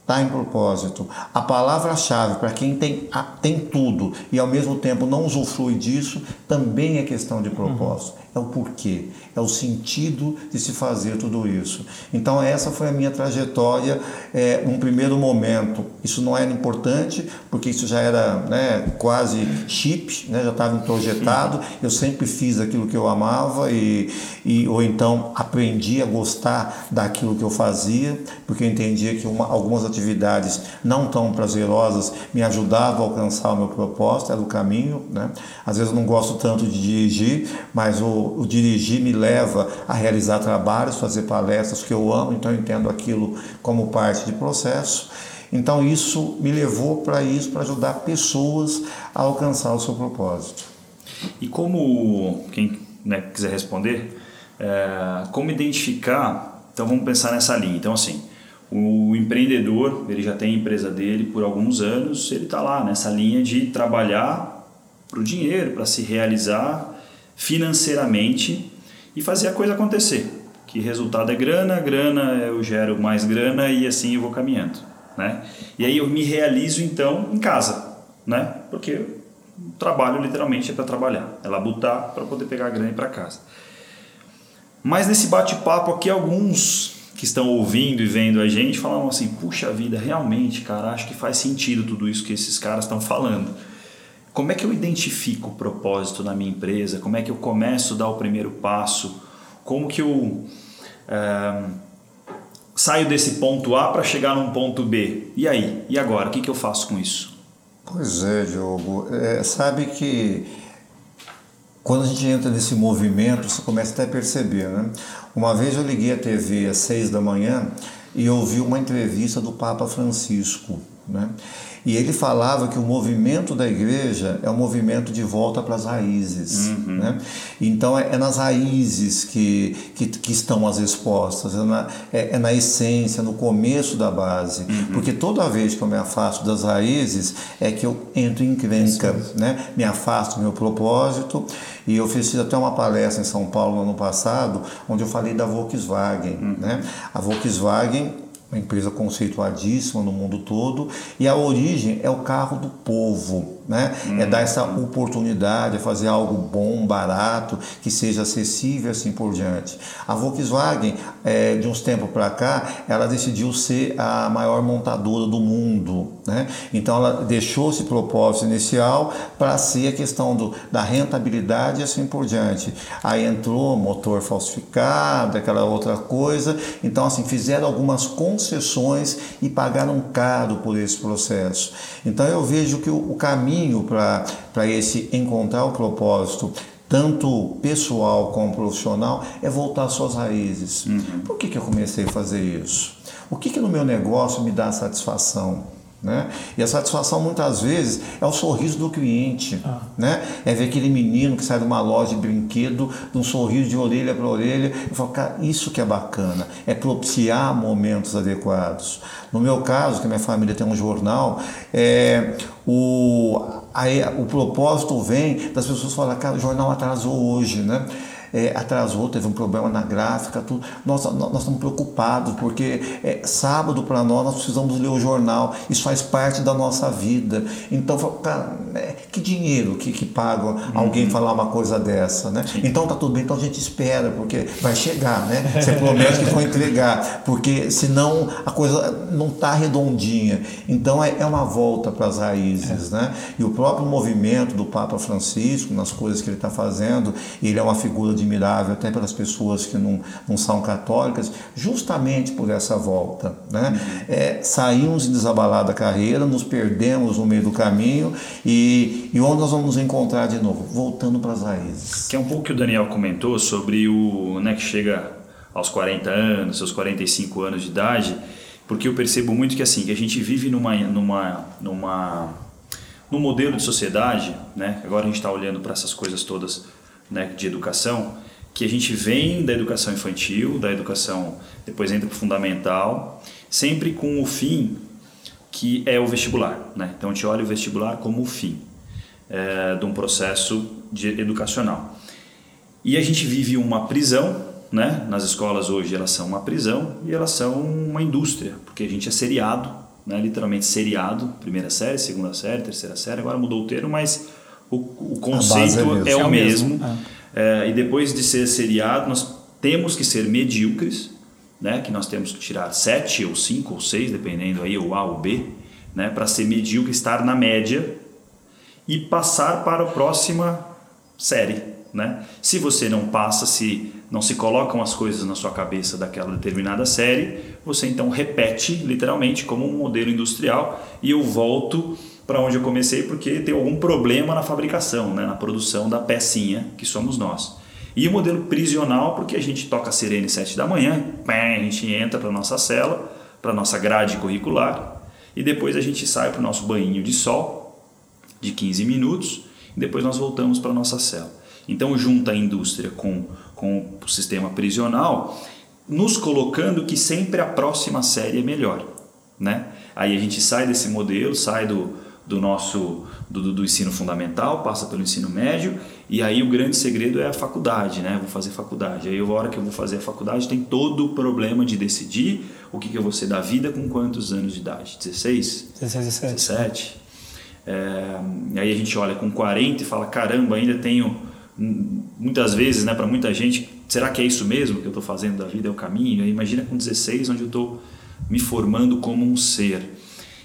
está em propósito. A palavra-chave para quem tem, tem tudo e ao mesmo tempo não usufrui disso, também é questão de propósito. Uhum é o porquê, é o sentido de se fazer tudo isso. Então, essa foi a minha trajetória é, num primeiro momento. Isso não era importante, porque isso já era né, quase chip, né, já estava introjetado. Eu sempre fiz aquilo que eu amava, e, e, ou então aprendi a gostar daquilo que eu fazia, porque eu entendia que uma, algumas atividades não tão prazerosas me ajudavam a alcançar o meu propósito, era o caminho. Né? Às vezes eu não gosto tanto de dirigir, mas o o, dirigir me leva a realizar trabalhos, fazer palestras que eu amo, então eu entendo aquilo como parte de processo. Então isso me levou para isso, para ajudar pessoas a alcançar o seu propósito. E como, quem né, quiser responder, é, como identificar, então vamos pensar nessa linha. Então assim, o empreendedor, ele já tem a empresa dele por alguns anos, ele está lá nessa linha de trabalhar para o dinheiro, para se realizar financeiramente e fazer a coisa acontecer. Que resultado é grana, grana eu gero mais grana e assim eu vou caminhando, né? E aí eu me realizo então em casa, né? Porque o trabalho literalmente é para trabalhar, é labutar para poder pegar a grana e ir para casa. Mas nesse bate-papo aqui alguns que estão ouvindo e vendo a gente falam assim: "Puxa vida, realmente, cara, acho que faz sentido tudo isso que esses caras estão falando" como é que eu identifico o propósito na minha empresa? Como é que eu começo a dar o primeiro passo? Como que eu é, saio desse ponto A para chegar num ponto B? E aí? E agora? O que, que eu faço com isso? Pois é, Diogo. É, sabe que quando a gente entra nesse movimento, você começa até a perceber, né? Uma vez eu liguei a TV às seis da manhã e ouvi uma entrevista do Papa Francisco, né? E ele falava que o movimento da igreja é um movimento de volta para as raízes. Uhum. Né? Então é, é, nas raízes que, que, que, estão as respostas, é na, é, é na essência, no começo da base. Uhum. Porque toda vez que eu me afasto das raízes é que eu entro em crenca, né? me afasto do meu propósito. E eu fiz até uma palestra em São Paulo no ano passado, onde eu falei da Volkswagen. Uhum. Né? A Volkswagen uma empresa conceituadíssima no mundo todo, e a origem é o carro do povo né? Hum. É dar essa oportunidade, é fazer algo bom, barato, que seja acessível assim por diante. A Volkswagen, é, de uns tempos para cá, ela decidiu ser a maior montadora do mundo, né? Então ela deixou esse propósito inicial para ser a questão do, da rentabilidade e assim por diante. Aí entrou motor falsificado, aquela outra coisa. Então assim fizeram algumas concessões e pagaram caro por esse processo. Então eu vejo que o, caminho para esse encontrar o propósito, tanto pessoal como profissional, é voltar às suas raízes. Uhum. Por que, que eu comecei a fazer isso? O que, que no meu negócio me dá satisfação? Né? E a satisfação muitas vezes é o sorriso do cliente, ah. né? é ver aquele menino que sai de uma loja de brinquedo, de um sorriso de orelha para orelha, e fala, cara, isso que é bacana, é propiciar momentos adequados. No meu caso, que minha família tem um jornal, é, o, o propósito vem das pessoas falarem, cara, o jornal atrasou hoje, né? É, atrasou, teve um problema na gráfica, tudo. Nós, nós, nós estamos preocupados, porque é, sábado para nós nós precisamos ler o jornal, isso faz parte da nossa vida. Então, cara, é, que dinheiro que, que paga uhum. alguém falar uma coisa dessa, né? Então tá tudo bem, então a gente espera, porque vai chegar, né? <laughs> Você promete que vai entregar, porque senão a coisa não tá redondinha. Então é, é uma volta para as raízes, é. né? E o próprio movimento do Papa Francisco, nas coisas que ele está fazendo, ele é uma figura admirável até pelas pessoas que não, não são católicas, justamente por essa volta. Né? Uhum. É, saímos em desabalada carreira, nos perdemos no meio do caminho e, e onde nós vamos nos encontrar de novo? Voltando para as raízes. Que é um pouco que o Daniel comentou sobre o né, que chega aos 40 anos, seus 45 anos de idade, porque eu percebo muito que assim, que a gente vive numa, numa, numa, num modelo de sociedade, né? agora a gente está olhando para essas coisas todas né, de educação, que a gente vem da educação infantil, da educação, depois entra para o fundamental, sempre com o fim que é o vestibular. Né? Então a gente olha o vestibular como o fim é, de um processo de educacional. E a gente vive uma prisão, né? nas escolas hoje elas são uma prisão e elas são uma indústria, porque a gente é seriado, né? literalmente seriado, primeira série, segunda série, terceira série, agora mudou o termo, mas o, o conceito é, é, o mesmo. mesmo. É. É, e depois de ser seriado, nós temos que ser medíocres, né? que nós temos que tirar sete ou cinco ou seis, dependendo aí, o A ou B, né? para ser medíocre, estar na média e passar para a próxima série. Né? Se você não passa, se não se colocam as coisas na sua cabeça daquela determinada série, você então repete literalmente como um modelo industrial e eu volto para onde eu comecei porque tem algum problema na fabricação, né, na produção da pecinha que somos nós. E o modelo prisional porque a gente toca a sirene 7 da manhã, a gente entra para nossa cela, para nossa grade curricular e depois a gente sai para o nosso banho de sol de 15 minutos e depois nós voltamos para nossa cela. Então junta a indústria com, com o sistema prisional, nos colocando que sempre a próxima série é melhor. Né? Aí a gente sai desse modelo, sai do, do nosso do, do, ensino fundamental, passa pelo ensino médio e aí o grande segredo é a faculdade, né? Vou fazer faculdade. Aí a hora que eu vou fazer a faculdade tem todo o problema de decidir o que, que eu vou ser da vida com quantos anos de idade? 16? 16, 17. 17. É, aí a gente olha com 40 e fala, caramba, ainda tenho muitas vezes, né, para muita gente, será que é isso mesmo que eu estou fazendo da vida é o caminho? Aí imagina com 16 onde eu estou me formando como um ser.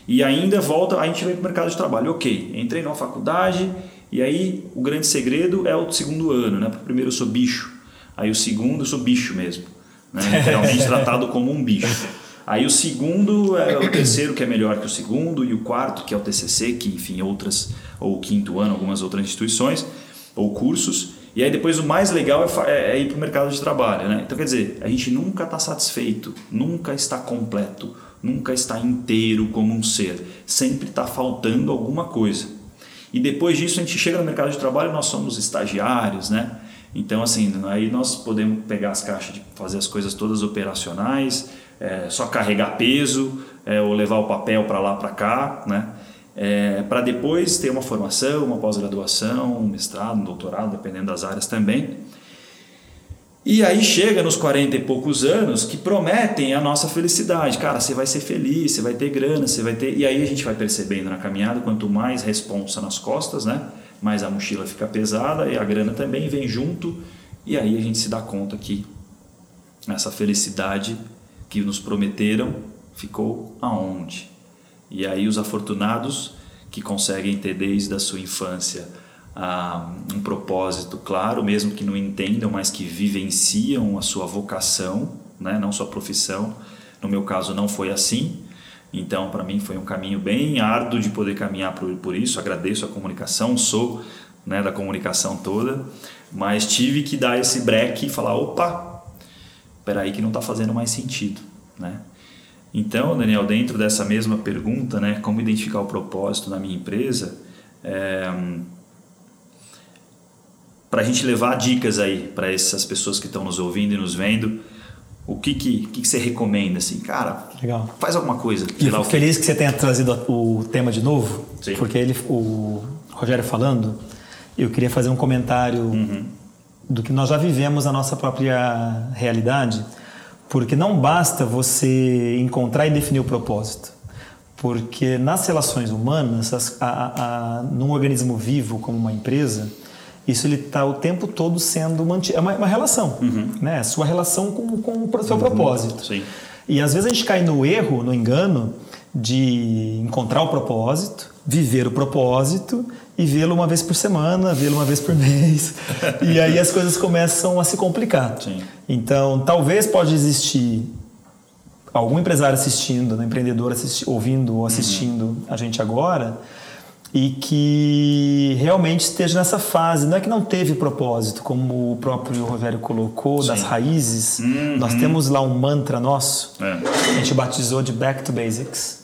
E ainda volta, a gente vem para o mercado de trabalho. Ok, entrei numa faculdade e aí o grande segredo é o segundo ano. Né? Porque primeiro eu sou bicho, aí o segundo eu sou bicho mesmo. Né? <laughs> Literalmente tratado como um bicho. Aí o segundo é o terceiro que é melhor que o segundo e o quarto que é o TCC, que enfim outras ou o quinto ano algumas outras instituições ou cursos. E aí depois o mais legal é, é, é ir para o mercado de trabalho, né? Então quer dizer, a gente nunca está satisfeito, nunca está completo nunca está inteiro como um ser, sempre está faltando alguma coisa. E depois disso a gente chega no mercado de trabalho, nós somos estagiários, né? Então assim, aí nós podemos pegar as caixas de fazer as coisas todas operacionais, é, só carregar peso é, ou levar o papel para lá para cá, né? É, para depois ter uma formação, uma pós-graduação, um mestrado, um doutorado, dependendo das áreas também. E aí chega nos 40 e poucos anos que prometem a nossa felicidade. Cara, você vai ser feliz, você vai ter grana, você vai ter. E aí a gente vai percebendo na caminhada, quanto mais responsa nas costas, né? Mais a mochila fica pesada e a grana também vem junto. E aí a gente se dá conta que essa felicidade que nos prometeram ficou aonde? E aí os afortunados que conseguem ter desde a sua infância um propósito claro, mesmo que não entendam, mas que vivenciam a sua vocação, né? não sua profissão. No meu caso, não foi assim. Então, para mim, foi um caminho bem árduo de poder caminhar por, por isso. Agradeço a comunicação, sou né, da comunicação toda, mas tive que dar esse break e falar: opa, peraí, que não está fazendo mais sentido. Né? Então, Daniel, dentro dessa mesma pergunta, né, como identificar o propósito na minha empresa, é, para a gente levar dicas aí para essas pessoas que estão nos ouvindo e nos vendo. O que, que, que, você recomenda? Assim, cara, Legal. faz alguma coisa. E fico feliz que você tenha trazido o tema de novo, Sim. porque ele, o Rogério falando, eu queria fazer um comentário uhum. do que nós já vivemos na nossa própria realidade, porque não basta você encontrar e definir o propósito. Porque nas relações humanas, as, a, a, num organismo vivo como uma empresa, isso ele está o tempo todo sendo mantido. É uma, uma relação, uhum. né? É sua relação com, com o seu uhum. propósito. Sim. E às vezes a gente cai no erro, no engano, de encontrar o propósito, viver o propósito e vê-lo uma vez por semana, vê-lo uma vez por <laughs> mês. e aí as coisas começam a se complicar. Sim. Então, talvez pode existir algum empresário assistindo, né, empreendedor assisti ouvindo ou assistindo uhum. a gente agora e que realmente esteja nessa fase. Não é que não teve propósito, como o próprio Rogério colocou, Sim. das raízes. Uhum. Nós temos lá um mantra nosso, é. a gente batizou de Back to Basics.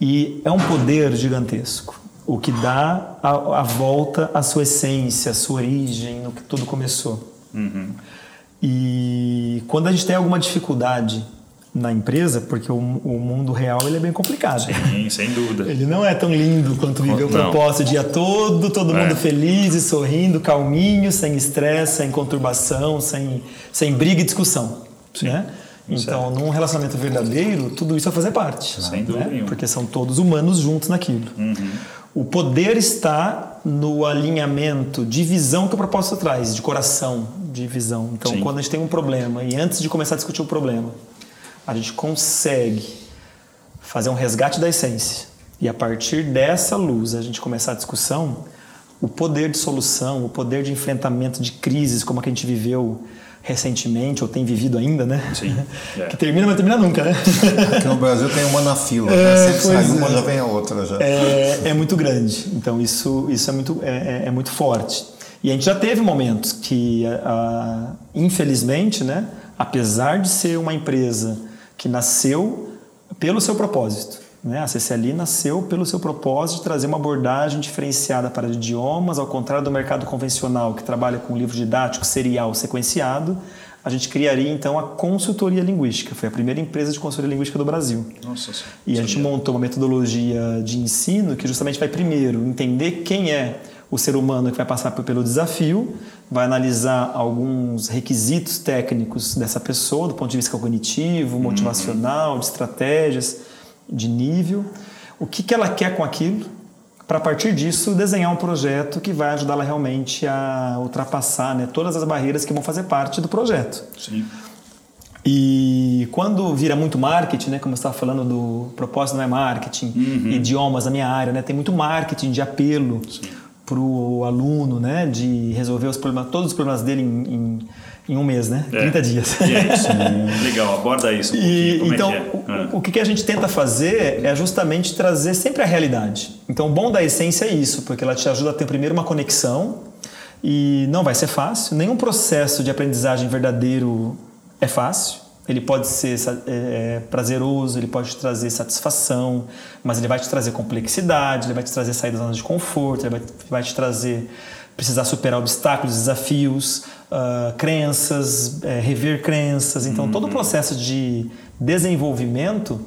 E é um poder gigantesco. O que dá a, a volta à sua essência, à sua origem, no que tudo começou. Uhum. E quando a gente tem alguma dificuldade na empresa, porque o, o, mundo real ele é bem complicado. Sim, sem dúvida. Ele não é tão lindo quanto viver o propósito o dia todo, todo é. mundo feliz e sorrindo, calminho, sem estresse, sem conturbação, sem, sem briga e discussão. Sim. Né? Então, certo. num relacionamento verdadeiro, tudo isso vai fazer parte. Sem né? dúvida nenhuma. Porque são todos humanos juntos naquilo. Uhum. O poder está no alinhamento de visão que o propósito traz, de coração, de visão. Então, Sim. quando a gente tem um problema e antes de começar a discutir o problema, a gente consegue fazer um resgate da essência e a partir dessa luz a gente começar a discussão, o poder de solução, o poder de enfrentamento de crises como a que a gente viveu recentemente ou tem vivido ainda, né? Sim. <laughs> É. que termina, mas termina nunca, né? Aqui no Brasil tem uma na fila, <laughs> é, né? sempre sai uma, é. já vem a outra já. É, é muito grande, então isso, isso é, muito, é, é, é muito forte. E a gente já teve momentos que, a, infelizmente, né, apesar de ser uma empresa que nasceu pelo seu propósito. Né? A CCLI nasceu pelo seu propósito de trazer uma abordagem diferenciada para idiomas, ao contrário do mercado convencional, que trabalha com livro didático serial sequenciado. A gente criaria então a consultoria linguística. Foi a primeira empresa de consultoria linguística do Brasil. Nossa, e a gente montou uma metodologia de ensino que justamente vai primeiro entender quem é o ser humano que vai passar pelo desafio, vai analisar alguns requisitos técnicos dessa pessoa, do ponto de vista cognitivo, uhum. motivacional, de estratégias, de nível, o que, que ela quer com aquilo, para a partir disso desenhar um projeto que vai ajudá-la realmente a ultrapassar né, todas as barreiras que vão fazer parte do projeto. Sim. E quando vira muito marketing, né, como você estava falando do propósito não é marketing, uhum. idiomas na minha área, né, tem muito marketing de apelo. Sim para o aluno, né, de resolver os problemas, todos os problemas dele em, em, em um mês, né, é. 30 dias. E <laughs> é isso. Legal, aborda isso. Um e, Como então, é é? o, o que a gente tenta fazer é justamente trazer sempre a realidade. Então, o bom da essência é isso, porque ela te ajuda a ter primeiro uma conexão e não vai ser fácil. Nenhum processo de aprendizagem verdadeiro é fácil ele pode ser é, prazeroso, ele pode te trazer satisfação, mas ele vai te trazer complexidade, ele vai te trazer sair da zona de conforto, ele vai, vai te trazer precisar superar obstáculos, desafios, uh, crenças, é, rever crenças. Então, uhum. todo o uhum. processo de desenvolvimento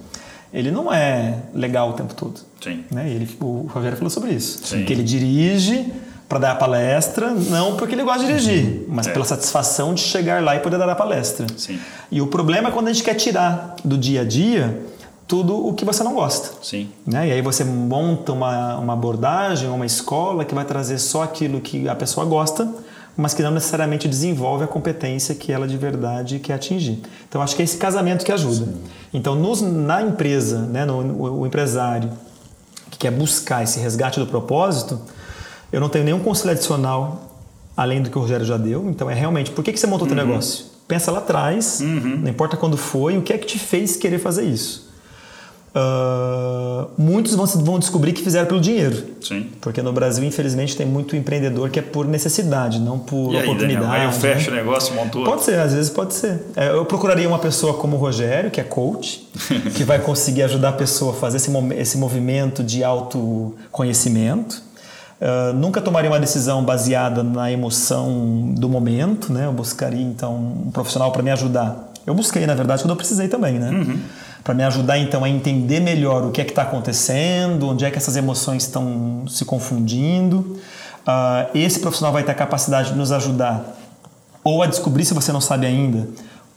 ele não é legal o tempo todo. Sim. Né? Ele, o Rogério falou sobre isso. Sim. Que ele dirige para dar a palestra, não porque ele gosta de dirigir, mas é. pela satisfação de chegar lá e poder dar a palestra. Sim. E o problema é quando a gente quer tirar do dia a dia tudo o que você não gosta. Sim. Né? E aí você monta uma, uma abordagem, uma escola que vai trazer só aquilo que a pessoa gosta, mas que não necessariamente desenvolve a competência que ela de verdade quer atingir. Então acho que é esse casamento que ajuda. Sim. Então nos, na empresa, né, no, o, o empresário que quer buscar esse resgate do propósito, eu não tenho nenhum conselho adicional além do que o Rogério já deu. Então é realmente, por que, que você montou o uhum. teu negócio? Pensa lá atrás, uhum. não importa quando foi, o que é que te fez querer fazer isso. Uh, muitos vão, vão descobrir que fizeram pelo dinheiro. Sim. Porque no Brasil, infelizmente, tem muito empreendedor que é por necessidade, não por e aí, oportunidade. Daniel, aí eu fecho né? o negócio, montou. Pode ser, às vezes pode ser. É, eu procuraria uma pessoa como o Rogério, que é coach, <laughs> que vai conseguir ajudar a pessoa a fazer esse, esse movimento de autoconhecimento Uh, nunca tomaria uma decisão baseada na emoção do momento, né? Eu buscaria então um profissional para me ajudar. Eu busquei, na verdade, quando eu precisei também, né? Uhum. Para me ajudar então a entender melhor o que é que está acontecendo, onde é que essas emoções estão se confundindo. Uh, esse profissional vai ter a capacidade de nos ajudar ou a descobrir se você não sabe ainda,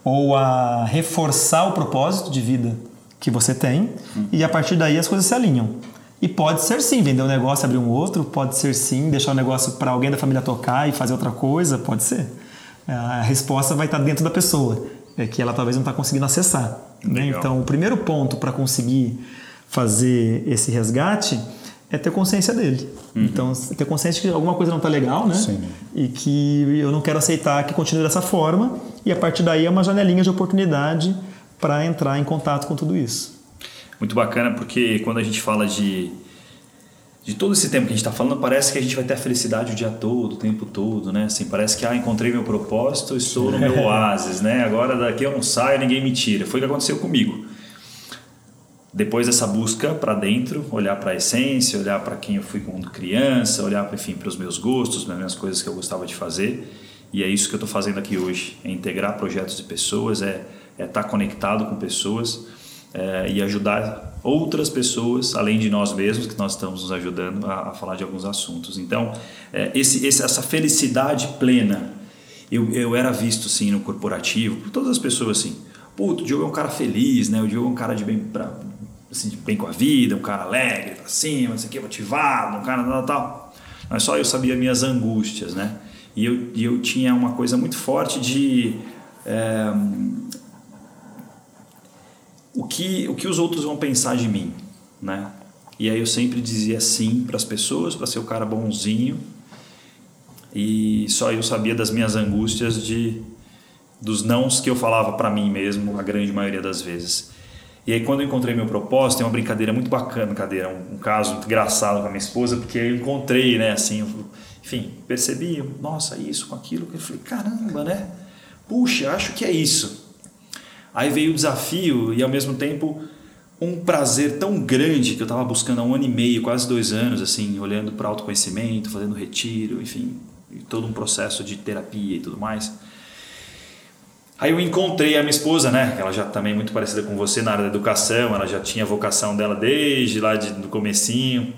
ou a reforçar o propósito de vida que você tem, uhum. e a partir daí as coisas se alinham. E pode ser sim, vender um negócio, abrir um outro, pode ser sim, deixar o negócio para alguém da família tocar e fazer outra coisa, pode ser. A resposta vai estar dentro da pessoa, é que ela talvez não está conseguindo acessar. Né? Então, o primeiro ponto para conseguir fazer esse resgate é ter consciência dele. Uhum. Então, ter consciência de que alguma coisa não está legal, né? Sim. E que eu não quero aceitar que continue dessa forma. E a partir daí é uma janelinha de oportunidade para entrar em contato com tudo isso. Muito bacana porque quando a gente fala de de todo esse tempo que a gente está falando, parece que a gente vai ter a felicidade o dia todo, o tempo todo, né? Assim, parece que ah, encontrei meu propósito, estou no meu <laughs> oásis, né? Agora daqui eu não saio, ninguém me tira. Foi o que aconteceu comigo. Depois dessa busca para dentro, olhar para a essência, olhar para quem eu fui quando criança, olhar para enfim para os meus gostos, para as coisas que eu gostava de fazer. E é isso que eu estou fazendo aqui hoje: é integrar projetos de pessoas, é estar é tá conectado com pessoas é, e ajudar outras pessoas, além de nós mesmos, que nós estamos nos ajudando a, a falar de alguns assuntos. Então, é, esse, esse, essa felicidade plena, eu, eu era visto assim no corporativo, por todas as pessoas assim. Puto, o Diogo é um cara feliz, né? O Diogo é um cara de bem, pra, assim, de bem com a vida, um cara alegre, pra cima, aqui, motivado, um cara tal, tal. Mas só eu sabia minhas angústias, né? E eu, eu tinha uma coisa muito forte de. É, o que, o que os outros vão pensar de mim, né? E aí eu sempre dizia sim para as pessoas, para ser o cara bonzinho. E só eu sabia das minhas angústias de dos nãos que eu falava para mim mesmo, a grande maioria das vezes. E aí quando eu encontrei meu propósito, tem uma brincadeira muito bacana, cadeira, um, um caso engraçado com a minha esposa, porque eu encontrei, né, assim, eu, enfim, percebi, nossa, isso com aquilo, eu falei, caramba, né? Puxa, acho que é isso. Aí veio o desafio e ao mesmo tempo um prazer tão grande que eu estava buscando há um ano e meio, quase dois anos, assim, olhando para autoconhecimento, fazendo retiro, enfim, todo um processo de terapia e tudo mais. Aí eu encontrei a minha esposa, né? Ela já também é muito parecida com você na área da educação, ela já tinha a vocação dela desde lá de, do comecinho.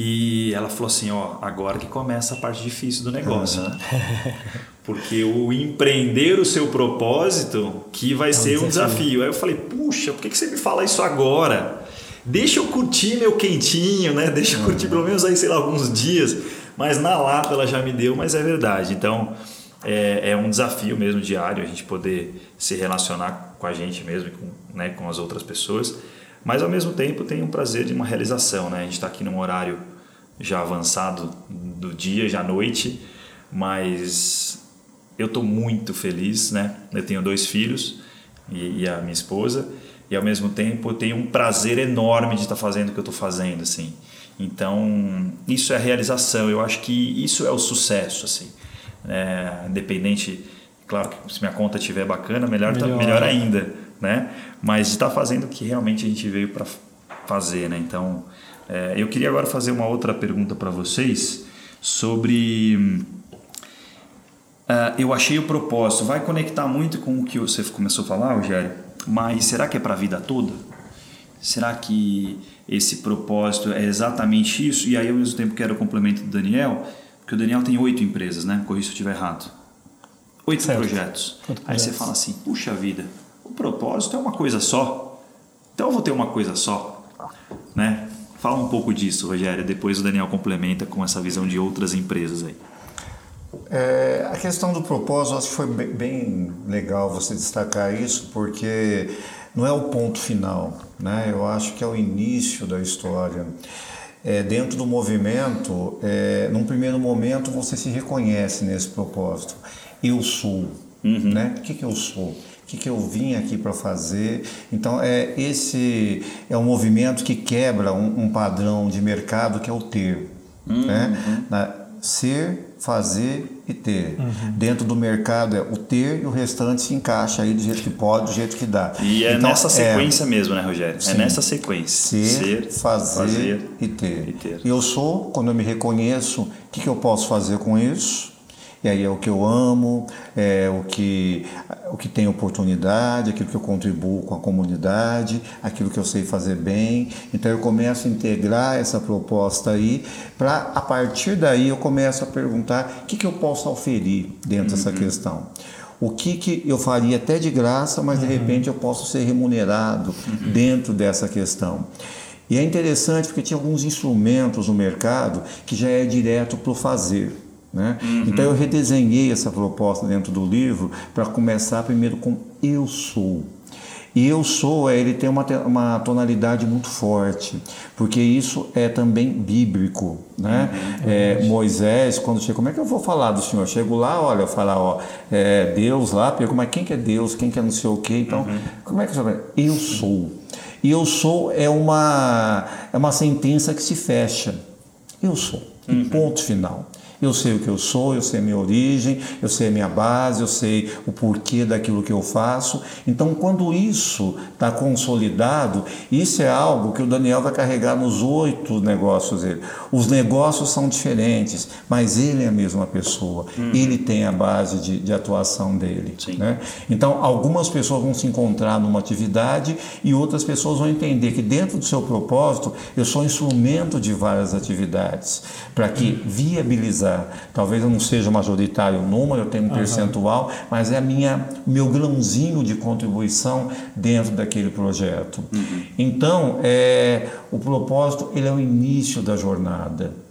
E ela falou assim, ó, agora que começa a parte difícil do negócio, uhum. né? Porque o empreender o seu propósito que vai é um ser desafio. um desafio. Aí eu falei, puxa, por que você me fala isso agora? Deixa eu curtir meu quentinho, né? Deixa eu curtir pelo menos aí, sei lá, alguns dias. Mas na lata ela já me deu, mas é verdade. Então é, é um desafio mesmo diário a gente poder se relacionar com a gente mesmo, com, né, com as outras pessoas. Mas ao mesmo tempo tem um prazer de uma realização, né? A gente está aqui num horário já avançado do dia, já noite, mas eu estou muito feliz, né? Eu tenho dois filhos e, e, a minha esposa e ao mesmo tempo eu tenho um prazer enorme de estar fazendo o que eu estou fazendo, assim. Então isso é a realização. Eu acho que isso é o sucesso, assim. É, independente, claro que se minha conta tiver bacana, melhor tá, melhor, tá, melhor ainda, né? Mas estar fazendo o que realmente a gente veio para fazer, né? Então é, eu queria agora fazer uma outra pergunta para vocês sobre Uh, eu achei o propósito, vai conectar muito com o que você começou a falar, Rogério, mas será que é para a vida toda? Será que esse propósito é exatamente isso? E aí, ao mesmo tempo, quero o complemento do Daniel, porque o Daniel tem oito empresas, né? Corri se eu estiver errado. Oito projetos. Oito aí você fala assim: puxa vida, o propósito é uma coisa só. Então eu vou ter uma coisa só, né? Fala um pouco disso, Rogério. Depois o Daniel complementa com essa visão de outras empresas aí. É, a questão do propósito, acho que foi bem, legal você destacar isso, porque não é o ponto final, né? Eu acho que é o início da história. É, dentro do movimento, é, num primeiro momento você se reconhece nesse propósito. Eu sou, uhum. né? O que, que eu sou? O que, que eu vim aqui para fazer? Então, é, esse é um movimento que quebra um, um padrão de mercado que é o ter. Uhum. Né? Na, ser, fazer e ter. Uhum. Dentro do mercado é o ter e o restante se encaixa aí do jeito que pode, do jeito que dá. E é então, nessa é sequência é, mesmo, né, Rogério? É sim, é nessa sequência. Ser, ser fazer, fazer, e, ter. e ter. Eu sou, quando eu me reconheço, o que, que eu posso fazer com isso? E aí é o que eu amo, é o que, o que tem oportunidade, aquilo que eu contribuo com a comunidade, aquilo que eu sei fazer bem. Então eu começo a integrar essa proposta aí, para a partir daí eu começo a perguntar o que, que eu posso oferir dentro uhum. dessa questão o que, que eu faria até de graça, mas de uhum. repente eu posso ser remunerado uhum. dentro dessa questão. E é interessante porque tinha alguns instrumentos no mercado que já é direto para o fazer. Né? Uhum. Então eu redesenhei essa proposta dentro do livro para começar primeiro com eu sou. E eu sou, é, ele tem uma, uma tonalidade muito forte, porque isso é também bíblico. Né? Uhum, é, Moisés, quando chega, como é que eu vou falar do Senhor? Chego lá, olha, eu falo, ó, é, Deus lá, pergunto, mas quem que é Deus? Quem que é não sei o quê? Então, uhum. como é que você Eu sou. E eu sou é uma, é uma sentença que se fecha. Eu sou. Uhum. ponto final. Eu sei o que eu sou, eu sei a minha origem, eu sei a minha base, eu sei o porquê daquilo que eu faço. Então, quando isso está consolidado, isso é algo que o Daniel vai carregar nos oito negócios dele. Os negócios são diferentes, mas ele é a mesma pessoa. Uhum. Ele tem a base de, de atuação dele. Né? Então, algumas pessoas vão se encontrar numa atividade e outras pessoas vão entender que dentro do seu propósito, eu sou instrumento de várias atividades, para que viabilizar Talvez eu não seja majoritário número, eu tenho um uhum. percentual, mas é a minha meu grãozinho de contribuição dentro daquele projeto. Uhum. Então, é, o propósito ele é o início da jornada.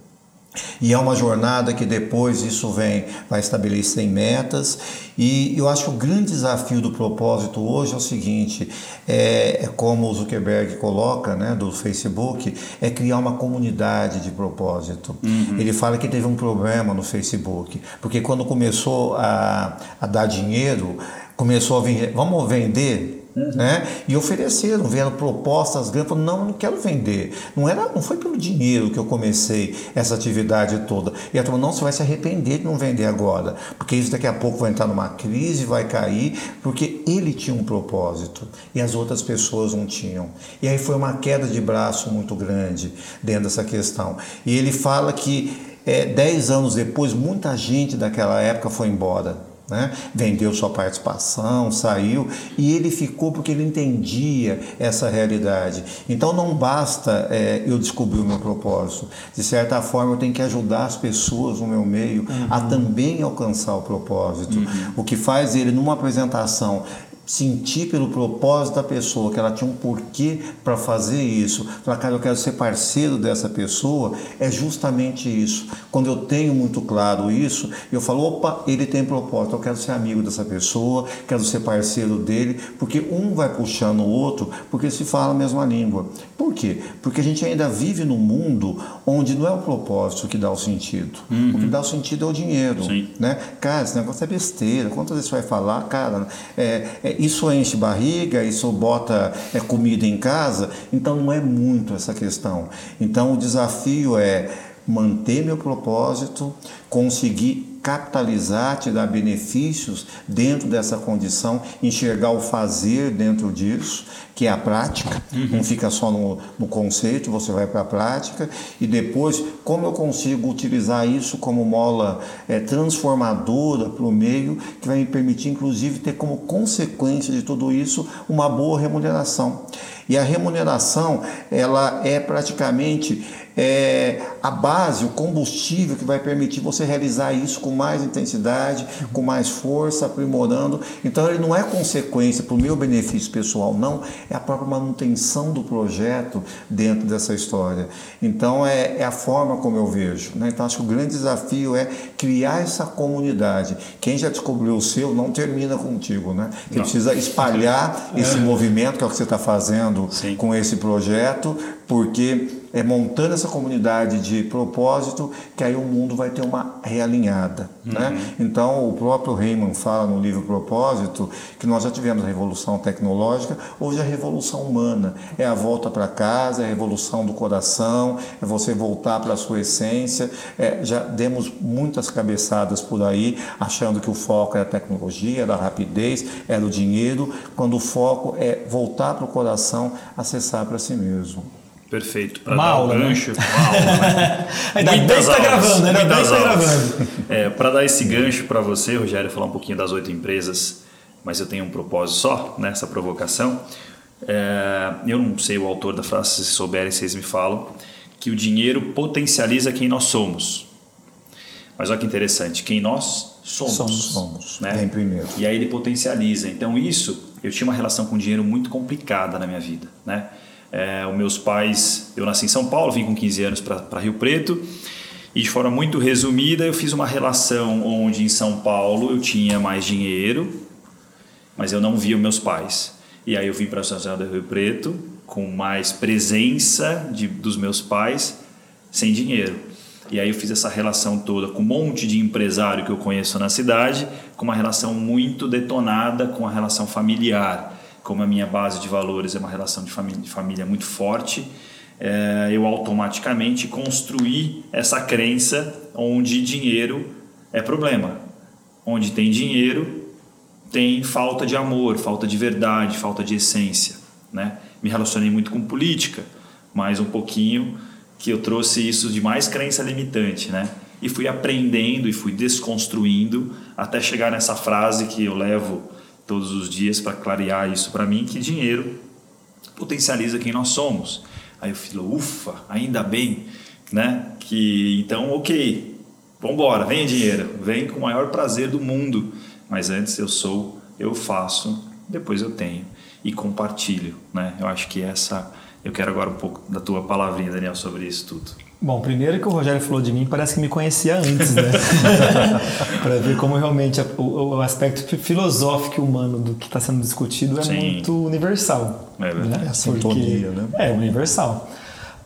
E é uma jornada que depois isso vem, vai estabelecer metas. E eu acho que o grande desafio do propósito hoje é o seguinte: é, é como o Zuckerberg coloca, né, do Facebook, é criar uma comunidade de propósito. Uhum. Ele fala que teve um problema no Facebook, porque quando começou a, a dar dinheiro, começou a vir, vamos vender Uhum. Né? E ofereceram, vieram propostas grandes, falaram, não, não quero vender. Não, era, não foi pelo dinheiro que eu comecei essa atividade toda. E a turma, não, você vai se arrepender de não vender agora, porque isso daqui a pouco vai entrar numa crise, vai cair, porque ele tinha um propósito e as outras pessoas não tinham. E aí foi uma queda de braço muito grande dentro dessa questão. E ele fala que é, dez anos depois, muita gente daquela época foi embora né? Vendeu sua participação, saiu e ele ficou porque ele entendia essa realidade. Então não basta é, eu descobrir o meu propósito. De certa forma, eu tenho que ajudar as pessoas no meu meio uhum. a também alcançar o propósito. Uhum. O que faz ele, numa apresentação, sentir pelo propósito da pessoa, que ela tinha um porquê para fazer isso, falar, cara, eu quero ser parceiro dessa pessoa, é justamente isso. Quando eu tenho muito claro isso, eu falo, opa, ele tem propósito, eu quero ser amigo dessa pessoa, quero ser parceiro dele, porque um vai puxando o outro, porque se fala a mesma língua. Por quê? Porque a gente ainda vive num mundo onde não é o propósito que dá o sentido. Uhum. O que dá o sentido é o dinheiro. Sim. Né? Cara, esse negócio é besteira. Quantas vezes você vai falar, cara, é, é isso enche barriga, isso bota é, comida em casa, então não é muito essa questão. Então o desafio é manter meu propósito, conseguir capitalizar, te dar benefícios dentro dessa condição, enxergar o fazer dentro disso, que é a prática, uhum. não fica só no, no conceito, você vai para a prática, e depois como eu consigo utilizar isso como mola é, transformadora para o meio, que vai me permitir, inclusive, ter como consequência de tudo isso uma boa remuneração. E a remuneração, ela é praticamente é, a base, o combustível que vai permitir você realizar isso com mais intensidade, com mais força, aprimorando. Então ele não é consequência para o meu benefício pessoal, não, é a própria manutenção do projeto dentro dessa história. Então é, é a forma como eu vejo. Né? Então acho que o grande desafio é criar essa comunidade. Quem já descobriu o seu não termina contigo, né? Você precisa espalhar esse é. movimento que é o que você está fazendo Sim. com esse projeto, porque é montando essa comunidade de propósito que aí o mundo vai ter uma realinhada. Uhum. Né? Então, o próprio Raymond fala no livro Propósito que nós já tivemos a revolução tecnológica, hoje a revolução humana. É a volta para casa, é a revolução do coração, é você voltar para a sua essência. É, já demos muitas cabeçadas por aí, achando que o foco era a tecnologia, era a rapidez, era o dinheiro, quando o foco é voltar para o coração, acessar para si mesmo. Perfeito. Para dar aula, um né? gancho, <laughs> uma aula, né? Ainda bem que tá aulas, gravando, ainda bem tá aulas. gravando. É, para dar esse gancho para você, Rogério, falar um pouquinho das oito empresas, mas eu tenho um propósito só nessa provocação. É, eu não sei o autor da frase, se souberem, vocês me falam, que o dinheiro potencializa quem nós somos. Mas olha que interessante, quem nós somos. Somos. Somos. Né? Vem primeiro. E aí ele potencializa. Então isso, eu tinha uma relação com dinheiro muito complicada na minha vida, né? É, os meus pais, eu nasci em São Paulo, vim com 15 anos para Rio Preto e de forma muito resumida eu fiz uma relação onde em São Paulo eu tinha mais dinheiro, mas eu não via meus pais. E aí eu vim para São José do Rio Preto com mais presença de, dos meus pais sem dinheiro. E aí eu fiz essa relação toda com um monte de empresário que eu conheço na cidade, com uma relação muito detonada com a relação familiar. Como a minha base de valores é uma relação de família, de família muito forte, é, eu automaticamente construí essa crença onde dinheiro é problema. Onde tem dinheiro, tem falta de amor, falta de verdade, falta de essência. Né? Me relacionei muito com política, mas um pouquinho que eu trouxe isso de mais crença limitante, né? E fui aprendendo e fui desconstruindo até chegar nessa frase que eu levo todos os dias para clarear isso para mim, que dinheiro potencializa quem nós somos. Aí eu falo, ufa, ainda bem, né? Que então, ok, vamos embora, vem dinheiro, vem com o maior prazer do mundo. Mas antes eu sou, eu faço, depois eu tenho e compartilho, né? Eu acho que essa eu quero agora um pouco da tua palavrinha, Daniel, sobre isso tudo. Bom, primeiro que o Rogério falou de mim, parece que me conhecia antes, né? <laughs> Para ver como realmente o, o, aspecto filosófico e humano do que está sendo discutido é Sim. muito universal. É verdade. Né? É a sintonia, né? É universal.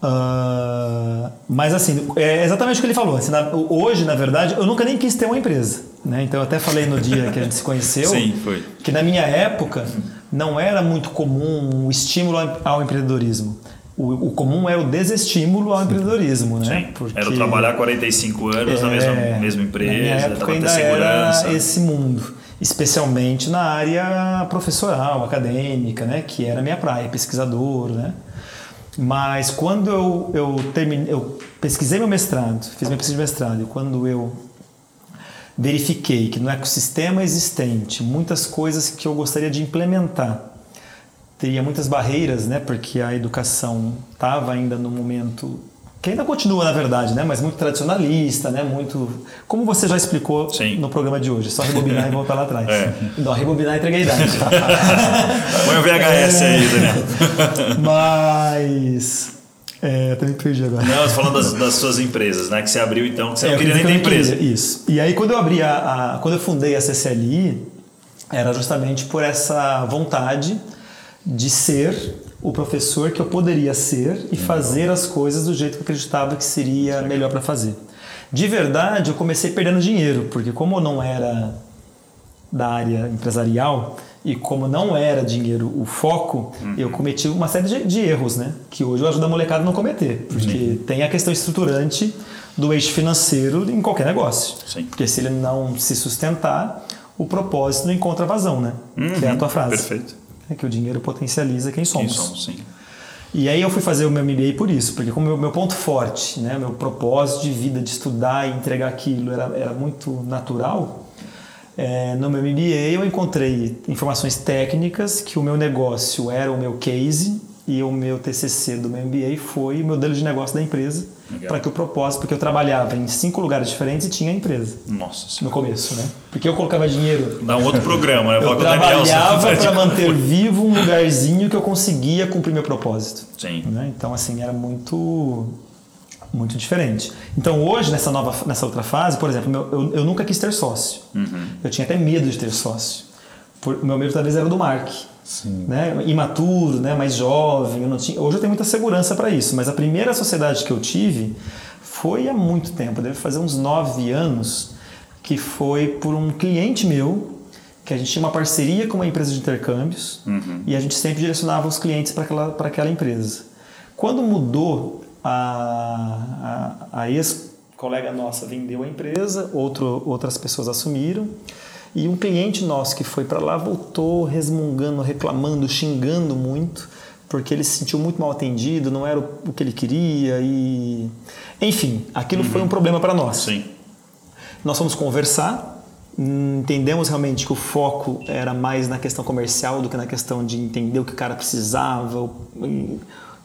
Uh, mas assim, é exatamente o que ele falou. Assim, na- hoje, na verdade, eu nunca nem quis ter uma empresa. Né? Então eu até falei no dia que a gente se conheceu Sim, foi. que na minha época não era muito comum o estímulo ao- ao empreendedorismo. O, o comum era o desestímulo ao empreendedorismo, né? Sim. Era eu trabalhar 45 anos na mesma, é, mesma empresa, ter ainda segurança. era esse mundo, especialmente na área professoral, acadêmica, né? Que era a minha praia, pesquisador, né? Mas quando eu, eu terminei, eu pesquisei meu mestrado, fiz minha pesquisa de mestrado, e quando eu verifiquei que no ecossistema existente muitas coisas que eu gostaria de implementar teria muitas barreiras, né? Porque a educação estava ainda no momento que ainda continua, na verdade, né? Mas muito tradicionalista, né? Muito, como você já explicou Sim. no programa de hoje, só rebobinar e voltar lá atrás. É. Não, rebobinar e entregar a idade. <laughs> Põe o VHS aí, Daniel. Mas é, até me perdi agora. Não, falando das, das suas empresas, né? Que você abriu então, que você É, não queria nem ter empresa. queria, Isso. E aí quando eu abri a, a- quando eu fundei a CCLI, era justamente por essa vontade de ser o professor que eu poderia ser e fazer as coisas do jeito que eu acreditava que seria melhor para fazer. De verdade, eu comecei perdendo dinheiro, porque como eu não era da área empresarial e como não era dinheiro o foco, eu cometi uma série de, de erros, né? Que hoje eu ajudo a molecada a não cometer, porque tem a questão estruturante do eixo financeiro em qualquer negócio. Sim. Porque se ele não se sustentar, o propósito não encontra vazão, né? Que é a tua frase. Perfeito. É que o dinheiro potencializa quem Quem somos. somos, sim. E aí eu fui fazer o meu MBA por isso, porque como meu, meu ponto forte, né, meu propósito de vida de estudar e entregar aquilo era, era muito natural, é, no meu MBA eu encontrei informações técnicas que o meu negócio era o meu case e o meu TCC do meu MBA foi o modelo de negócio da empresa para que o propósito, porque eu trabalhava em cinco lugares diferentes e tinha a empresa Nossa no senhora. começo, né? Porque eu colocava dinheiro Dá um outro programa, né? eu trabalhava para manter <laughs> vivo um lugarzinho que eu conseguia cumprir meu propósito. Sim. né? Então, assim, era muito muito diferente. Então, hoje, nessa nova, nessa outra fase, por exemplo, meu- eu, eu nunca quis ter sócio. Uhum. Eu tinha até medo de ter sócio. Por, o meu medo talvez era do Mark. Sim. Né? Imaturo, né? mais jovem. Eu não tinha, hoje eu tenho muita segurança para isso, mas a primeira sociedade que eu tive foi há muito tempo, deve fazer uns nove anos, que foi por um cliente meu, que a gente tinha uma parceria com uma empresa de intercâmbios e a gente sempre direcionava os clientes para aquela, aquela empresa. Quando mudou, a, a, a ex-colega nossa vendeu a empresa, outro, outras pessoas assumiram. E um cliente nosso que foi para lá voltou resmungando, reclamando, xingando muito, porque ele se sentiu muito mal atendido, não era o que ele queria e enfim, aquilo uhum. foi um problema para nós. Sim. Nós fomos conversar, entendemos realmente que o foco era mais na questão comercial do que na questão de entender o que o cara precisava,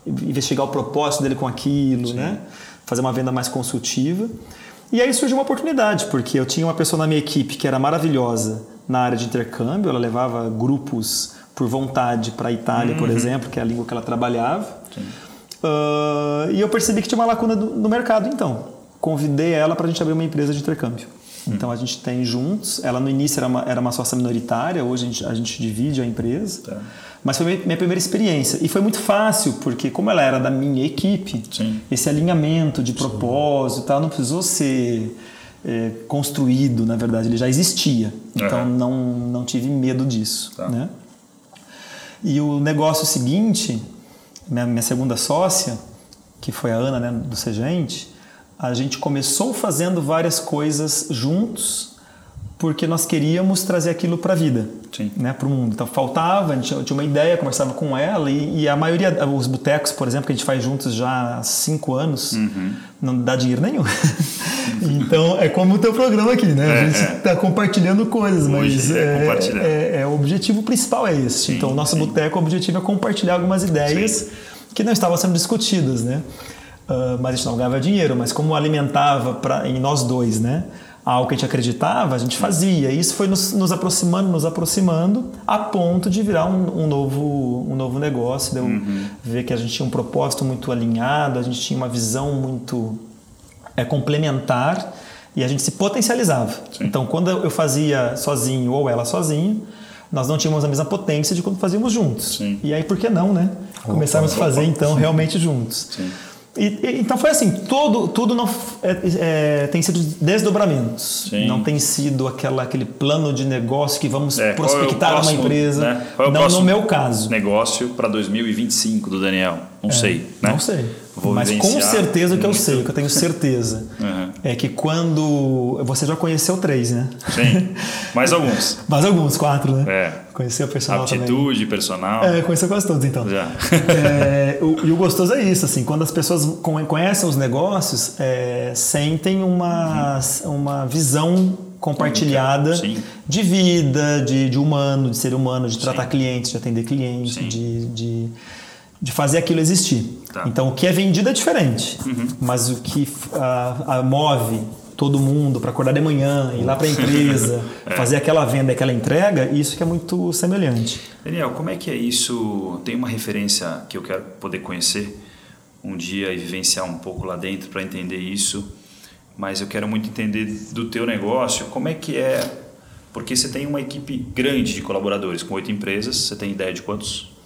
investigar o propósito dele com aquilo, Sim. né? Fazer uma venda mais consultiva. E aí surgiu uma oportunidade, porque eu tinha uma pessoa na minha equipe que era maravilhosa na área de intercâmbio, ela levava grupos por vontade para a Itália, uhum. por exemplo, que é a língua que ela trabalhava. Uh, e eu percebi que tinha uma lacuna do, no mercado, então. Convidei ela para a gente abrir uma empresa de intercâmbio. Uhum. Então a gente tem juntos. Ela no início era uma, era uma sócia minoritária, hoje a gente, a gente divide a empresa. Tá. Mas foi minha primeira experiência. E foi muito fácil, porque como ela era da minha equipe, Sim. esse alinhamento de propósito tal, não precisou ser é, construído, na verdade, ele já existia. Então uhum. não, não tive medo disso. Tá. Né? E o negócio seguinte, minha, minha segunda sócia, que foi a Ana né, do Segente, a gente começou fazendo várias coisas juntos porque nós queríamos trazer aquilo para a vida, né, para o mundo. Então faltava, a gente tinha uma ideia, conversava com ela e, e a maioria, os botecos, por exemplo, que a gente faz juntos já há cinco anos, uhum. não dá dinheiro nenhum. <laughs> então é como o teu programa aqui, né? É, a gente está é. compartilhando coisas, mas é, é, é, o objetivo principal é esse. Sim, então o nosso boteco, o objetivo é compartilhar algumas ideias sim. que não estavam sendo discutidas, né? Uh, mas a gente não ganhava dinheiro, mas como alimentava pra, em nós dois, né? Algo que a gente acreditava, a gente fazia. E isso foi nos, nos aproximando, nos aproximando, a ponto de virar um, um novo, um novo negócio, de eu uhum. ver que a gente tinha um propósito muito alinhado, a gente tinha uma visão muito é, complementar e a gente se potencializava. Sim. Então, quando eu fazia sozinho ou ela sozinho, nós não tínhamos a mesma potência de quando fazíamos juntos. Sim. E aí, por que não, né? Começarmos a fazer, então, realmente juntos. Sim. E, e, então foi assim, todo, tudo não, é, é, tem sido desdobramentos. Sim. Não tem sido aquela, aquele plano de negócio que vamos é, prospectar é próximo, uma empresa. Né? É o não no meu caso. Negócio para 2025 do Daniel. Não é, sei. Né? Não sei. Vou Mas com certeza o que eu sei, o que eu tenho certeza, uhum. é que quando. Você já conheceu três, né? Sim. Mais <laughs> alguns. Mais alguns, quatro, né? É. Conheceu o personal Aptitude, também. personal. É, conheceu quase todos, então. Já. É, o, e o gostoso é isso, assim, quando as pessoas conhecem os negócios, é, sentem uma, uhum. uma visão compartilhada Sim. de vida, de, de humano, de ser humano, de tratar Sim. clientes, de atender clientes, de, de de fazer aquilo existir. Tá. Então, o que é vendido é diferente, uhum. mas o que a, a move todo mundo para acordar de manhã, ir lá para a empresa, <laughs> é. fazer aquela venda, aquela entrega, isso que é muito semelhante. Daniel, como é que é isso? Tem uma referência que eu quero poder conhecer um dia e vivenciar um pouco lá dentro para entender isso, mas eu quero muito entender do teu negócio, como é que é, porque você tem uma equipe grande de colaboradores, com oito empresas, você tem ideia de quantos?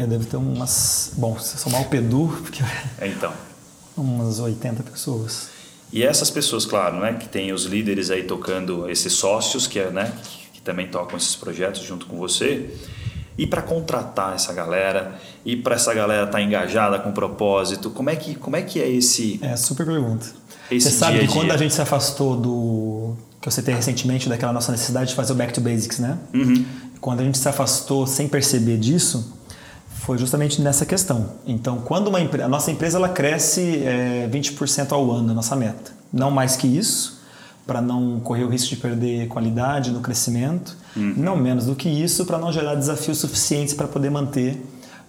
Eu devo ter umas. Bom, se somar o Pedu, porque. É, então. <laughs> Umas 80 pessoas. E essas pessoas, claro, né, que tem os líderes aí tocando, esses sócios que, é, né, que também tocam esses projetos junto com você. E para contratar essa galera, e para essa galera estar tá engajada com propósito, como é que, como é, que é esse. É, super pergunta. Você sabe que quando a gente se afastou do. que eu citei recentemente, daquela nossa necessidade de fazer o back to basics, né? Uhum. Quando a gente se afastou sem perceber disso, foi justamente nessa questão. Então, quando uma a nossa empresa ela cresce é, 20% ao ano, a nossa meta. Não mais que isso, para não correr o risco de perder qualidade no crescimento. Uhum. Não menos do que isso, para não gerar desafios suficientes para poder manter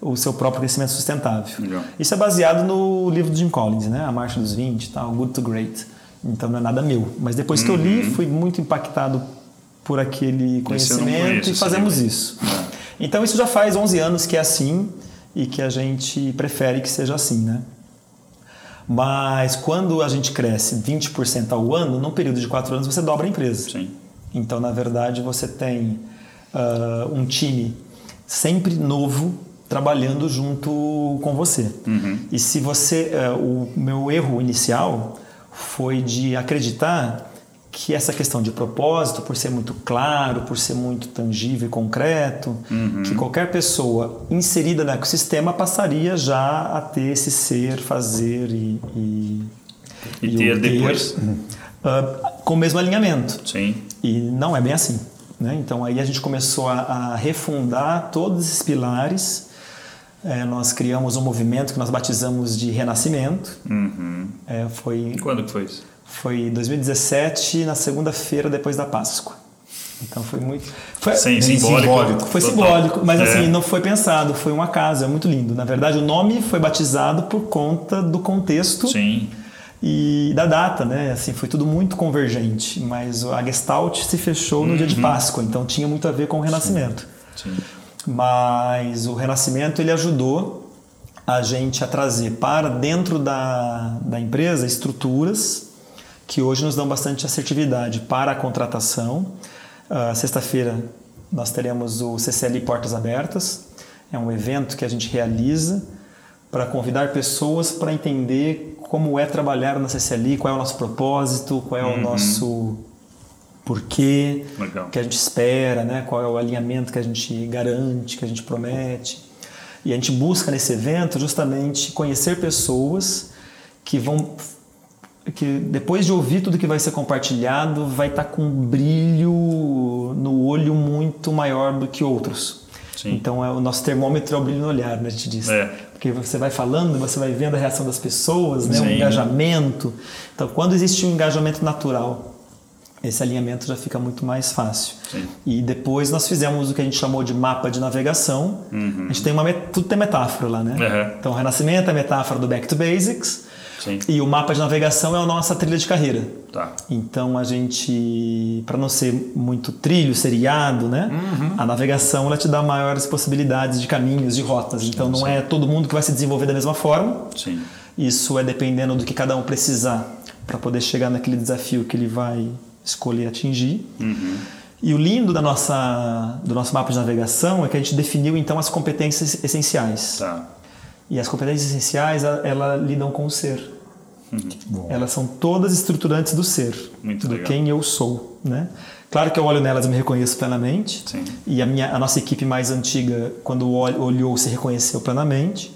o seu próprio crescimento sustentável. Legal. Isso é baseado no livro de Jim Collins, né? A Marcha dos 20, tal, Good to Great. Então não é nada meu. Mas depois uhum. que eu li, uhum. fui muito impactado por aquele conhecimento e fazemos isso. É. Então isso já faz 11 anos que é assim e que a gente prefere que seja assim, né? Mas quando a gente cresce 20% ao ano, num período de 4 anos você dobra a empresa. Sim. Então, na verdade, você tem uh, um time sempre novo trabalhando junto com você. Uhum. E se você. Uh, o meu erro inicial foi de acreditar que essa questão de propósito, por ser muito claro, por ser muito tangível e concreto, uhum. que qualquer pessoa inserida no ecossistema passaria já a ter esse ser, fazer e. E, e, ter, ter depois. Uh, com o mesmo alinhamento. Sim. E não é bem assim. Né? Então aí a gente começou a, a refundar todos esses pilares é, nós criamos um movimento que nós batizamos de Renascimento. Uhum. É, foi, Quando que foi isso? Foi em 2017, na segunda-feira depois da Páscoa. Então foi muito. Foi, Sim, simbólico. simbólico. foi Total. simbólico, mas É. assim, não foi pensado, foi um acaso, é muito lindo. Na verdade, o nome foi batizado por conta do contexto Sim. e da data, né? Assim, foi tudo muito convergente, mas a Gestalt se fechou no dia de Páscoa, então tinha muito a ver com o Renascimento. Sim. Mas o Renascimento ele ajudou a gente a trazer para dentro da, da empresa estruturas que hoje nos dão bastante assertividade para a contratação. Ah, Sexta-feira nós teremos o CCL Portas Abertas, é um evento que a gente realiza para convidar pessoas para entender como é trabalhar na CCLI, qual é o nosso propósito, qual é o nosso porquê, Legal. o que a gente espera, né? qual é o alinhamento que a gente garante, que a gente promete. E a gente busca nesse evento justamente conhecer pessoas que vão que depois de ouvir tudo que vai ser compartilhado, vai estar com um brilho no olho muito maior do que outros. Sim. Então é o nosso termômetro é o brilho no olhar, né, a gente diz. É. Porque você vai falando, você vai vendo a reação das pessoas, né, o engajamento. Então quando existe um engajamento natural, esse alinhamento já fica muito mais fácil. Sim. E depois nós fizemos o que a gente chamou de mapa de navegação. A gente tem uma tudo tem metáfora lá, né? Uhum. Então, o Renascimento é a metáfora do Back to Basics. Sim. E o mapa de navegação é a nossa trilha de carreira. Tá. Então a gente, para não ser muito trilho, seriado, né? Uhum. A navegação ela te dá maiores possibilidades de caminhos, de rotas. Então não é todo mundo que vai se desenvolver da mesma forma. Sim. Isso é dependendo do que cada um precisar para poder chegar naquele desafio que ele vai escolher atingir. Uhum. E o lindo da nossa, do nosso mapa de navegação é que a gente definiu então as competências essenciais. Tá. E as competências essenciais, a- elas lidam com o ser. Bom. Elas são todas estruturantes do ser, Muito do legal. quem eu sou, né? Claro que eu olho nelas e me reconheço plenamente. Sim. E a minha a nossa equipe mais antiga, quando ol- olhou, se reconheceu plenamente.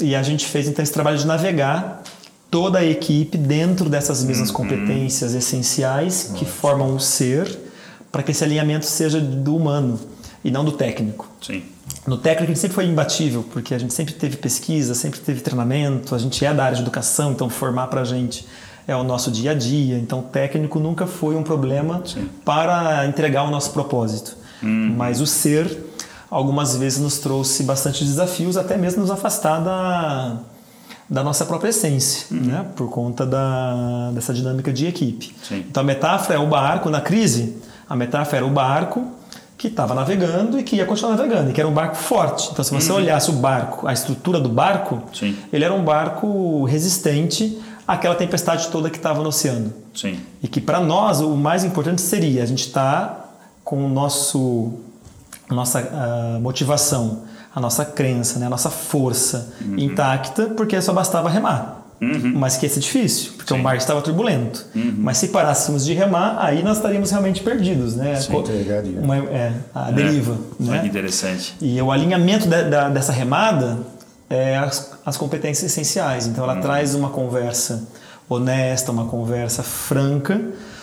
E a gente fez então esse trabalho de navegar toda a equipe dentro dessas mesmas Uhum. competências essenciais que formam o ser, para que esse alinhamento seja do humano e não do técnico. Sim. No técnico a gente sempre foi imbatível, porque a gente sempre teve pesquisa, sempre teve treinamento, a gente é da área de educação, então formar para a gente é o nosso dia a dia. Então, técnico nunca foi um problema Sim. para entregar o nosso propósito. Mas o ser, algumas vezes, nos trouxe bastante desafios, até mesmo nos afastar da, da nossa própria essência, né? por conta da, dessa dinâmica de equipe. Sim. Então, a metáfora é o barco na crise, a metáfora era o barco que estava navegando e que ia continuar navegando, e que era um barco forte. Então, se você olhasse o barco, a estrutura do barco, Sim. ele era um barco resistente àquela tempestade toda que estava no oceano. Sim. E que para nós o mais importante seria a gente estar com o nosso a nossa ah, motivação, a nossa crença, né, a nossa força intacta, porque só bastava remar. Mas que ia ser difícil, porque Sim. o mar estava turbulento. Mas se parássemos de remar, aí nós estaríamos realmente perdidos, né? Sim, uma- é, a deriva, É. né? Interessante. E o alinhamento da- da- dessa remada é as, as competências essenciais. Então, Uhum. ela traz uma conversa honesta, uma conversa franca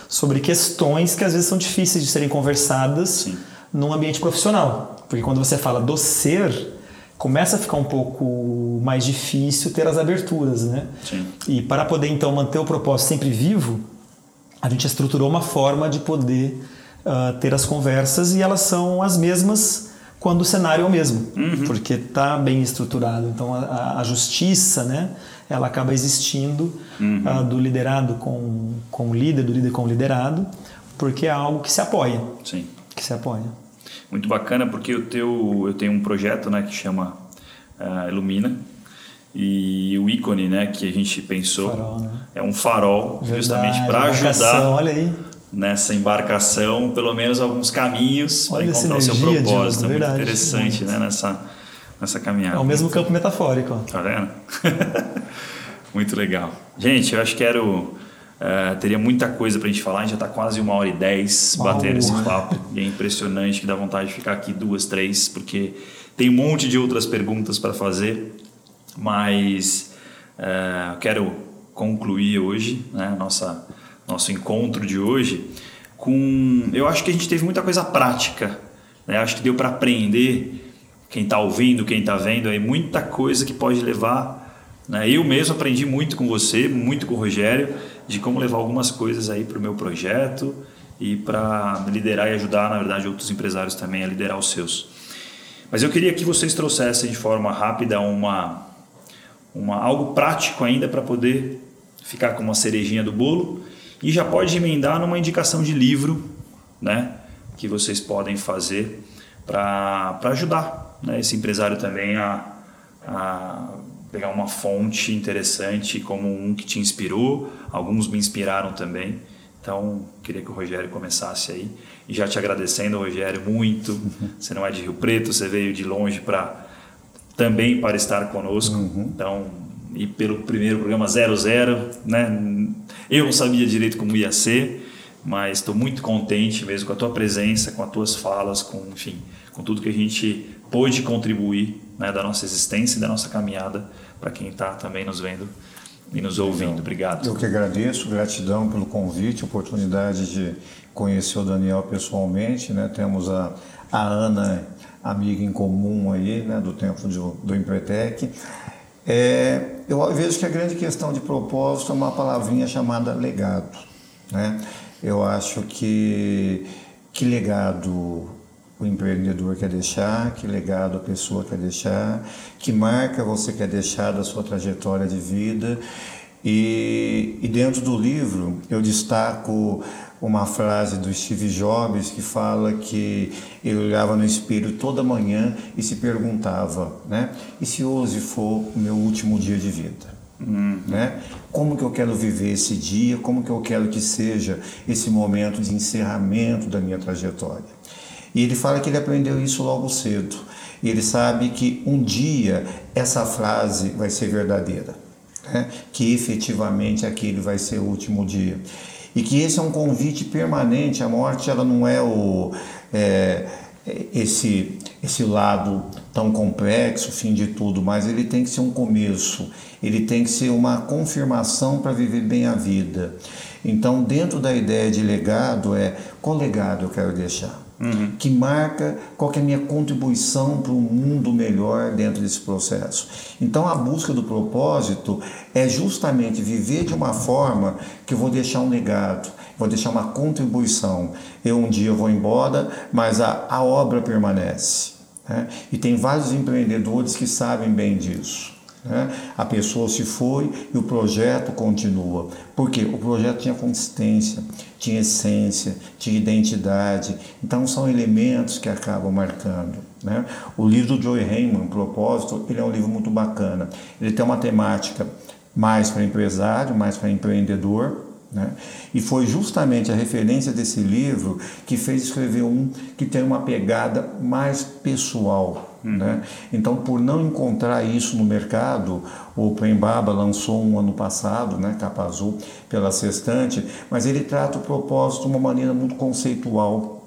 sobre questões que às vezes são difíceis de serem conversadas Sim. num ambiente profissional. Porque quando você fala do ser, começa a ficar um pouco mais difícil ter as aberturas, né? Sim. E para poder então manter o propósito sempre vivo, a gente estruturou uma forma de poder ah, ter as conversas e elas são as mesmas quando o cenário é o mesmo, porque está bem estruturado. Então a- a, justiça, né, ela acaba existindo ah, do liderado com, com o líder, do líder com o liderado, porque é algo que se apoia, Sim. que se apoia. Muito bacana porque o teu, eu tenho um projeto né, que chama ah, Ilumina e o ícone né, que a gente pensou Farol, né? é um farol justamente Verdade, para embarcação, ajudar nessa embarcação pelo menos alguns caminhos para encontrar o seu propósito. Diogo, é muito interessante né, nessa, nessa caminhada. É o mesmo campo metafórico. Tá vendo? <laughs> Muito legal. Gente, eu acho que quero. Eh, teria muita coisa pra gente falar, a gente já tá quase uma hora e dez Uau. batendo esse papo. E é impressionante que dá vontade de ficar aqui duas, três, porque tem um monte de outras perguntas para fazer. Mas eu quero concluir hoje, né, nossa, nosso encontro de hoje, com. Eu acho que a gente teve muita coisa prática. Né? Acho que deu para aprender quem está ouvindo, quem está vendo aí, muita coisa que pode levar. Né? Eu mesmo aprendi muito com você, muito com o Rogério, de como levar algumas coisas aí para o meu projeto e para liderar e ajudar, na verdade, outros empresários também a liderar os seus. Mas eu queria que vocês trouxessem de forma rápida uma, uma algo prático ainda para poder ficar com uma cerejinha do bolo e já pode emendar numa indicação de livro, né, que vocês podem fazer para ajudar né, esse empresário também a, a pegar uma fonte interessante como um que te inspirou, alguns me inspiraram também. Então, queria que o Rogério começasse aí. E já te agradecendo, Rogério, muito. Você não é de Rio Preto, você veio de longe para também para estar conosco. Uhum. Então, e pelo primeiro programa 00, né? Eu não sabia direito como ia ser, mas estou muito contente mesmo com a tua presença, com as tuas falas, com, enfim, com tudo que a gente pôde contribuir né, da nossa existência e da nossa caminhada para quem está também nos vendo e nos ouvindo. Obrigado. Eu que agradeço, gratidão pelo convite, oportunidade de conhecer o Daniel pessoalmente. Né? Temos a, a Ana, amiga em comum aí, né, do tempo do, do Empretec. É, eu vejo que a grande questão de propósito é uma palavrinha chamada legado. Né? Eu acho que que legado o empreendedor quer deixar, que legado a pessoa quer deixar, que marca você quer deixar da sua trajetória de vida. E, e dentro do livro eu destaco uma frase do Steve Jobs que fala que ele olhava no espelho toda manhã e se perguntava, né? E se hoje for o meu último dia de vida? Uhum. Né? Como que eu quero viver esse dia? Como que eu quero que seja esse momento de encerramento da minha trajetória? E ele fala que ele aprendeu isso logo cedo. E ele sabe que um dia essa frase vai ser verdadeira, né? que efetivamente aquele vai ser o último dia. E que esse é um convite permanente. A morte ela não é o é, esse esse lado tão complexo, fim de tudo, mas ele tem que ser um começo. Ele tem que ser uma confirmação para viver bem a vida. Então, dentro da ideia de legado é qual legado eu quero deixar? Uhum. que marca qual é a minha contribuição para um mundo melhor dentro desse processo. Então a busca do propósito é justamente viver de uma forma que eu vou deixar um legado, vou deixar uma contribuição. Eu um dia vou embora, mas a, a obra permanece. Né? E tem vários empreendedores que sabem bem disso. Né? A pessoa se foi e o projeto continua. Porque o projeto tinha consistência, tinha essência, tinha identidade. Então são elementos que acabam marcando. Né? O livro do Joey Heyman, Propósito, ele é um livro muito bacana. Ele tem uma temática mais para empresário, mais para empreendedor, né? E foi justamente a referência desse livro que fez escrever um que tem uma pegada mais pessoal. Uhum. Né? Então, por não encontrar isso no mercado, o Prembaba lançou um ano passado, né, capa azul, pela Sextante, mas ele trata o propósito de uma maneira muito conceitual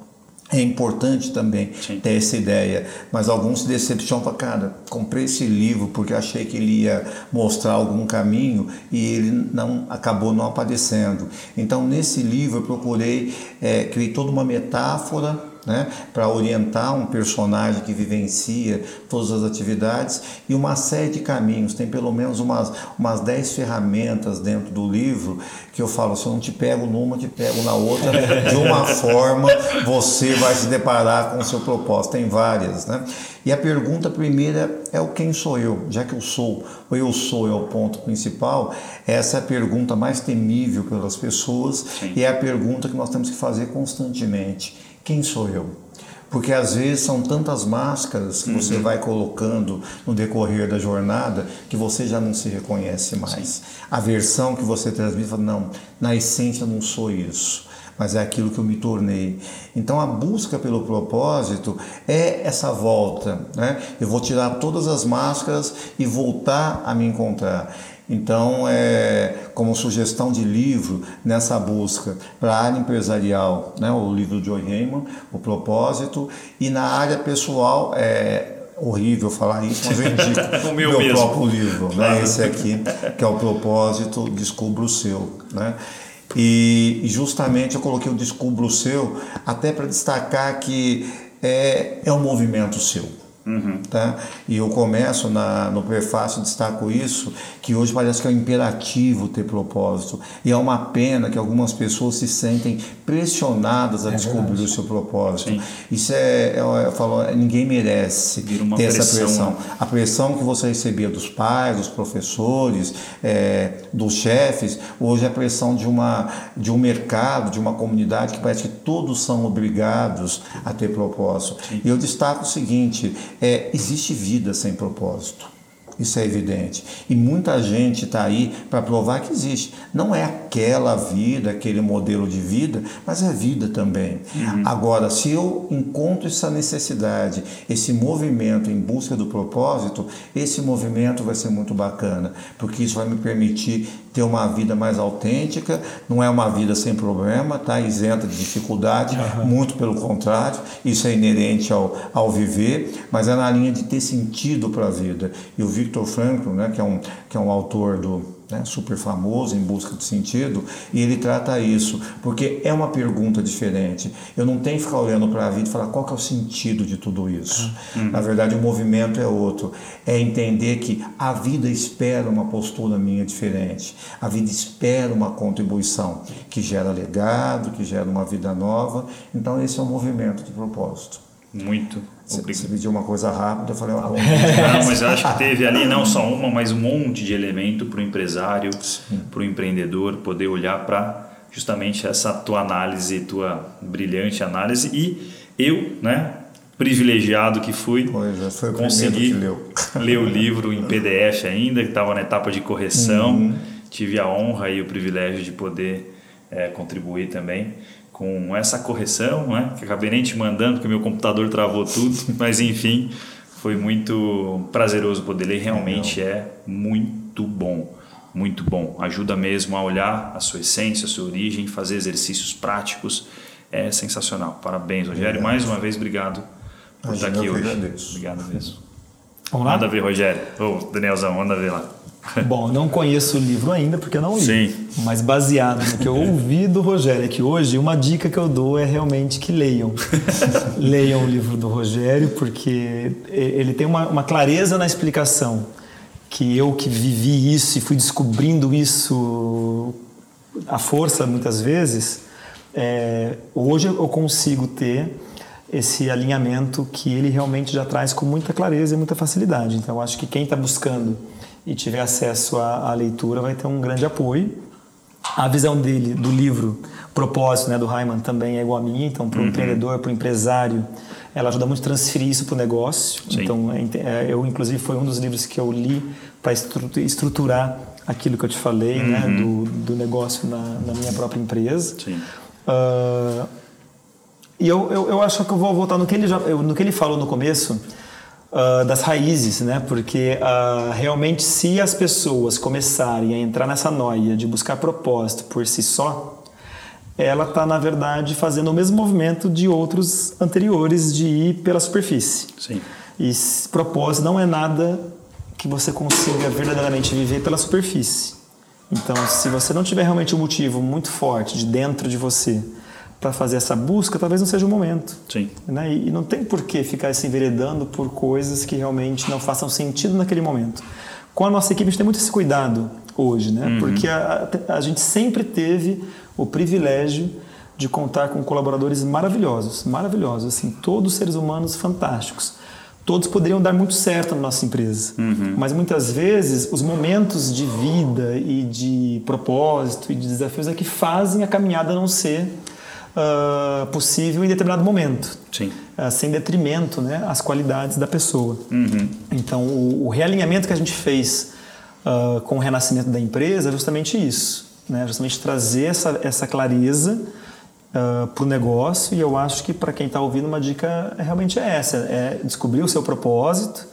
é importante também Sim. ter essa ideia, mas alguns se decepcionam, falam, cara, comprei esse livro porque achei que ele ia mostrar algum caminho e ele não acabou não aparecendo. Então, nesse livro eu procurei, é, criei toda uma metáfora né, para orientar um personagem que vivencia todas as atividades e uma série de caminhos. Tem pelo menos umas, umas 10 ferramentas dentro do livro que eu falo: se eu não te pego numa, te pego na outra. <laughs> De uma forma você vai se deparar com o seu propósito. Tem várias. Né? E a pergunta primeira é o quem sou eu? Já que eu sou, ou eu sou é o ponto principal, essa é a pergunta mais temível pelas pessoas Sim. e é a pergunta que nós temos que fazer constantemente quem sou eu? Porque às vezes são tantas máscaras que uhum. você vai colocando no decorrer da jornada que você já não se reconhece mais. Sim. A versão que você transmite, fala, não, na essência não sou isso mas é aquilo que eu me tornei. Então a busca pelo propósito é essa volta, né? Eu vou tirar todas as máscaras e voltar a me encontrar. Então, é, como sugestão de livro nessa busca para a área empresarial, né, o livro do Joy Heyman, O Propósito, e na área pessoal, é horrível falar isso, mas eu indico <laughs> o meu, meu próprio livro, né, esse aqui, que é O Propósito, Descubra o Seu. Né? E, e justamente eu coloquei o Descubra o Seu até para destacar que é, é um movimento seu. Uhum. Tá? E eu começo na, no prefácio, destaco isso, que hoje parece que é um imperativo ter propósito. E é uma pena que algumas pessoas se sentem pressionadas a é descobrir verdade. o seu propósito. Sim. Isso é, eu, eu falo, ninguém merece ter pressão. essa pressão. Né? A pressão que você recebia dos pais, dos professores, é, dos chefes, hoje é a pressão de, uma, de um mercado, de uma comunidade que parece que todos são obrigados a ter propósito. Sim. E eu destaco o seguinte: é, existe vida sem propósito. Isso é evidente. E muita gente está aí para provar que existe. Não é aquela vida, aquele modelo de vida, mas é vida também. Uhum. Agora, se eu encontro essa necessidade, esse movimento em busca do propósito, esse movimento vai ser muito bacana, porque isso vai me permitir ter uma vida mais autêntica, não é uma vida sem problema, tá isenta de dificuldade, uhum. muito pelo contrário, isso é inerente ao, ao viver, mas é na linha de ter sentido para a vida. E o Victor Frankl, né, que, é um, que é um autor do né, super famoso, em busca de sentido, e ele trata isso, porque é uma pergunta diferente. Eu não tenho que ficar olhando para a vida e falar qual que é o sentido de tudo isso. Uhum. Na verdade, o movimento é outro. É entender que a vida espera uma postura minha diferente. A vida espera uma contribuição que gera legado, que gera uma vida nova. Então, esse é o movimento de propósito. Muito. Você, você pediu uma coisa rápida, eu falei, <laughs> não, mas eu acho que teve ali <laughs> não só uma, mas um monte de elemento para o empresário, para o empreendedor poder olhar para justamente essa tua análise, tua brilhante análise. E eu, né, privilegiado que fui, é, foi consegui <laughs> ler o livro em PDF ainda, que estava na etapa de correção, uhum. tive a honra e o privilégio de poder é, contribuir também com essa correção, né? que acabei nem te mandando, porque meu computador travou tudo, <laughs> mas enfim, foi muito prazeroso poder ler, realmente é muito bom, muito bom. Ajuda mesmo a olhar a sua essência, a sua origem, fazer exercícios práticos, é sensacional. Parabéns, Rogério, mais uma vez obrigado por estar aqui hoje. Agradeço. Obrigado mesmo. Vamos lá? Manda ver, Rogério. Ô, oh, Danielzão, manda ver lá. <laughs> Bom, não conheço o livro ainda porque eu não li. Sim. Mas baseado no que eu <laughs> ouvi do Rogério aqui hoje, uma dica que eu dou é realmente que leiam. <laughs> leiam o livro do Rogério porque ele tem uma, uma clareza na explicação que eu que vivi isso e fui descobrindo isso à força muitas vezes, é, hoje eu consigo ter esse alinhamento que ele realmente já traz com muita clareza e muita facilidade. Então, eu acho que quem está buscando e tiver acesso à, à, leitura vai ter um grande apoio. A visão dele do livro propósito né, do Hyman também é igual a minha, então para o uhum. empreendedor, para o empresário, ela ajuda muito a transferir isso para o negócio. Sim. Então é, é, eu inclusive foi um dos livros que eu li para estruturar aquilo que eu te falei, né, uhum. né, do, do negócio na, na, minha própria empresa. Sim. Uh, e eu, eu, eu, acho que eu vou voltar no que ele, já, no que ele falou no começo, uh, das raízes, né? Porque uh, realmente, se as pessoas começarem a entrar nessa noia de buscar propósito por si só, ela está, na verdade, fazendo o mesmo movimento de outros anteriores de ir pela superfície. Sim. E propósito não é nada que você consiga verdadeiramente viver pela superfície. Então, se você não tiver realmente um motivo muito forte de dentro de você para fazer essa busca, talvez não seja o momento. Sim. Né? E não tem por que ficar se enveredando por coisas que realmente não façam sentido naquele momento. Com a nossa equipe, a gente tem muito esse cuidado hoje, né? Uhum. Porque a, a, gente sempre teve o privilégio de contar com colaboradores maravilhosos, maravilhosos, assim, todos seres humanos fantásticos. Todos poderiam dar muito certo na nossa empresa, uhum. mas muitas vezes os momentos de vida e de propósito e de desafios é que fazem a caminhada não ser uh, possível em determinado momento. Sim. Uh, sem detrimento né, às qualidades da pessoa. Uhum. Então, o, o, realinhamento que a gente fez uh, com o renascimento da empresa é justamente isso. Né? Justamente trazer essa, essa clareza Uh, para o negócio e eu acho que para quem está ouvindo uma dica realmente é essa é descobrir o seu propósito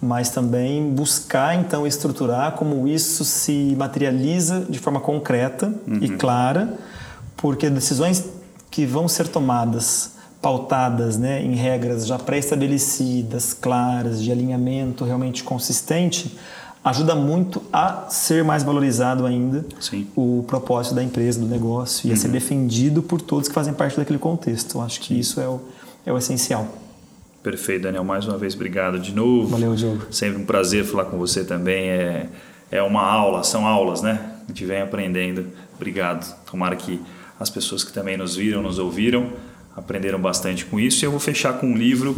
mas também buscar então estruturar como isso se materializa de forma concreta uhum. e clara porque decisões que vão ser tomadas pautadas né, em regras já pré-estabelecidas, claras, de alinhamento realmente consistente, ajuda muito a ser mais valorizado ainda Sim. o propósito da empresa, do negócio, e uhum. a ser uhum. defendido por todos que fazem parte daquele contexto. Eu acho que isso é o, é o essencial. Perfeito, Daniel. Mais uma vez, obrigado de novo. Valeu, Diogo. Sempre um prazer falar com você também. É, é uma aula, são aulas, né? A gente vem aprendendo. Obrigado. Tomara que as pessoas que também nos viram, nos ouviram, aprenderam bastante com isso. E eu vou fechar com um livro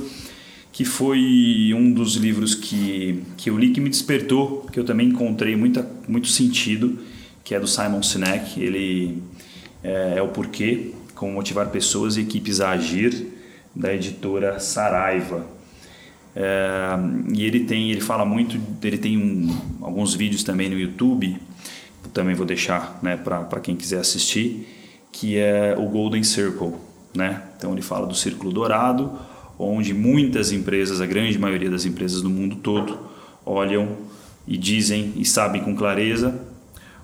que foi um dos livros que, que eu li que me despertou, que eu também encontrei muita, muito sentido, que é do Simon Sinek. Ele é, é o Porquê, Como Motivar Pessoas e Equipes a Agir, da editora Saraiva. É, e ele tem, ele fala muito, ele tem um, alguns vídeos também no YouTube, também vou deixar né, para quem quiser assistir, que é o Golden Circle. Né? Então ele fala do círculo dourado, onde muitas empresas, a grande maioria das empresas do mundo todo, olham e dizem e sabem com clareza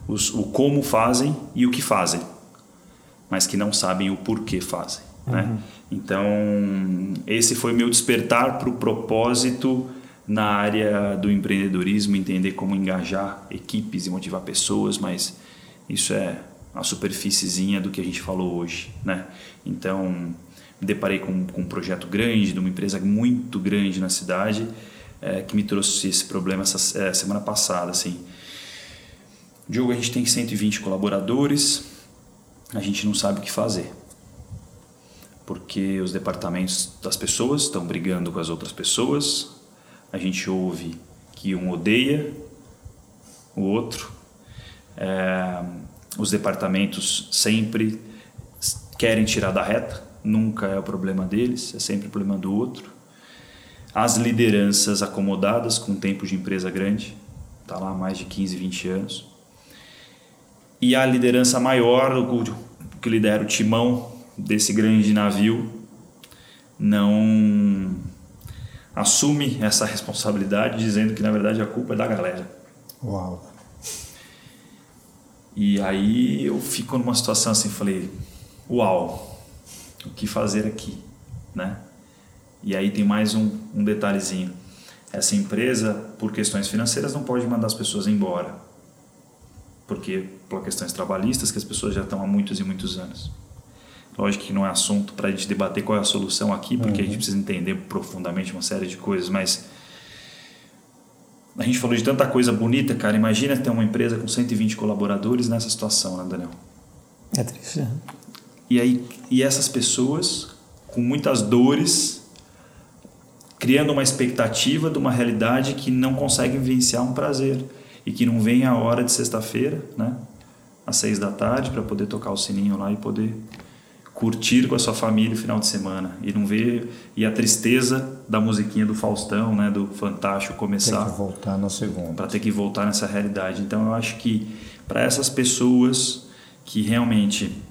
os, o como fazem e o que fazem, mas que não sabem o porquê fazem. Né? Uhum. Né? Então, esse foi meu despertar para o propósito na área do empreendedorismo, entender como engajar equipes e motivar pessoas, mas isso é a superfíciezinha do que a gente falou hoje, né? Então, me deparei com, com um projeto grande, de uma empresa muito grande na cidade, é, que me trouxe esse problema essa é, semana passada, assim. Diogo, a gente tem 120 colaboradores, a gente não sabe o que fazer porque os departamentos das pessoas estão brigando com as outras pessoas. A gente ouve que um odeia o outro. É, os departamentos sempre querem tirar da reta, nunca é o problema deles, é sempre o problema do outro. As lideranças acomodadas com tempo de empresa grande, está lá há mais de 15, 20 anos. E a liderança maior, o que lidera o timão desse grande navio não assume essa responsabilidade dizendo que na verdade a culpa é da galera. Uau. E aí eu fico numa situação assim, falei, uau, o que fazer aqui, né? E aí tem mais um, um detalhezinho. Essa empresa, por questões financeiras, não pode mandar as pessoas embora. Porque por questões trabalhistas que as pessoas já estão há muitos e muitos anos. Lógico que não é assunto para a gente debater qual é a solução aqui, porque uhum. a gente uhum. precisa entender profundamente uma série de coisas, mas a gente falou de tanta coisa bonita, cara. Imagina ter uma empresa com 120 colaboradores nessa situação, né, Daniel? É triste. Né? E aí, e essas pessoas com muitas dores, criando uma expectativa de uma realidade que não conseguem vivenciar um prazer e que não vem a hora de sexta-feira, né, às seis da tarde, para poder tocar o sininho lá e poder curtir com a sua família o final de semana e não ver e a tristeza da musiquinha do Faustão, né, do Fantástico começar que voltar na segunda para ter que voltar nessa realidade. Então eu acho que para essas pessoas que realmente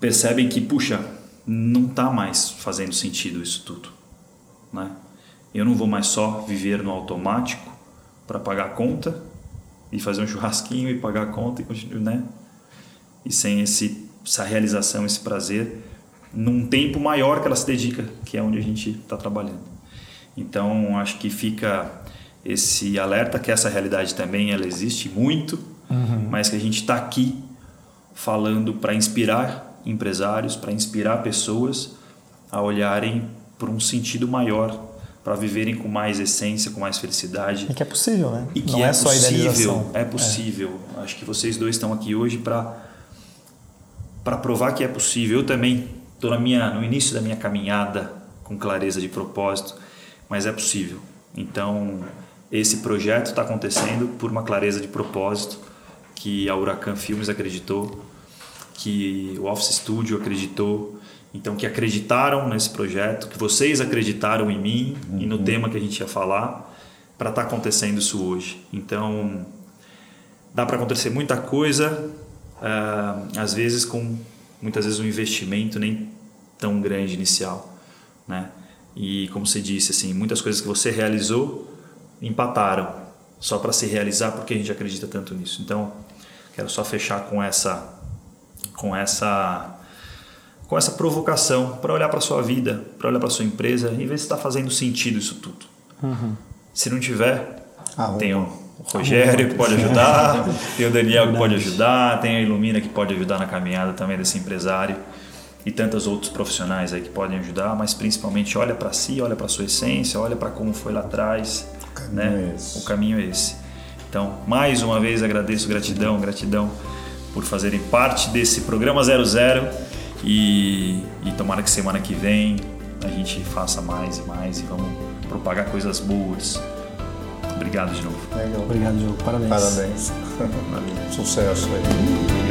percebem que puxa, não está mais fazendo sentido isso tudo, né? Eu não vou mais só viver no automático para pagar a conta e fazer um churrasquinho e pagar a conta e continuar, né? E sem esse essa realização, esse prazer, num tempo maior que ela se dedica, que é onde a gente está trabalhando. Então, acho que fica esse alerta que essa realidade também ela existe muito, uhum. mas que a gente está aqui falando para inspirar empresários, para inspirar pessoas a olharem por um sentido maior, para viverem com mais essência, com mais felicidade. E que é possível, né? E que Não é, é só possível, é possível. É. Acho que vocês dois estão aqui hoje para para provar que é possível. Eu também estou na minha, no início da minha caminhada com clareza de propósito, mas é possível. Então, esse projeto está acontecendo por uma clareza de propósito que a Huracan Filmes acreditou, que o Office Studio acreditou, então que acreditaram nesse projeto, que vocês acreditaram em mim uhum. e no uhum. tema que a gente ia falar para estar tá acontecendo isso hoje. Então, dá para acontecer muita coisa uh, às vezes com muitas vezes um investimento nem tão grande inicial, né? E como você disse, assim, muitas coisas que você realizou empataram só para se realizar porque a gente acredita tanto nisso. Então, quero só fechar com essa com essa com essa provocação para olhar para sua vida, para olhar para sua empresa e ver se está fazendo sentido isso tudo. Uhum. Se não tiver, Arruma. tem um o Rogério que pode ajudar, tem o Daniel que pode ajudar, tem a Ilumina que pode ajudar na caminhada também desse empresário e tantos outros profissionais aí que podem ajudar, mas principalmente olha para si, olha para sua essência, olha para como foi lá atrás, o né? É o caminho é esse. Então, mais uma vez agradeço, gratidão, gratidão por fazerem parte desse programa 00 e, e tomara que semana que vem a gente faça mais e mais e vamos propagar coisas boas. Obrigado de novo. Legal. Obrigado, Diogo. Parabéns. Parabéns. Sucesso aí.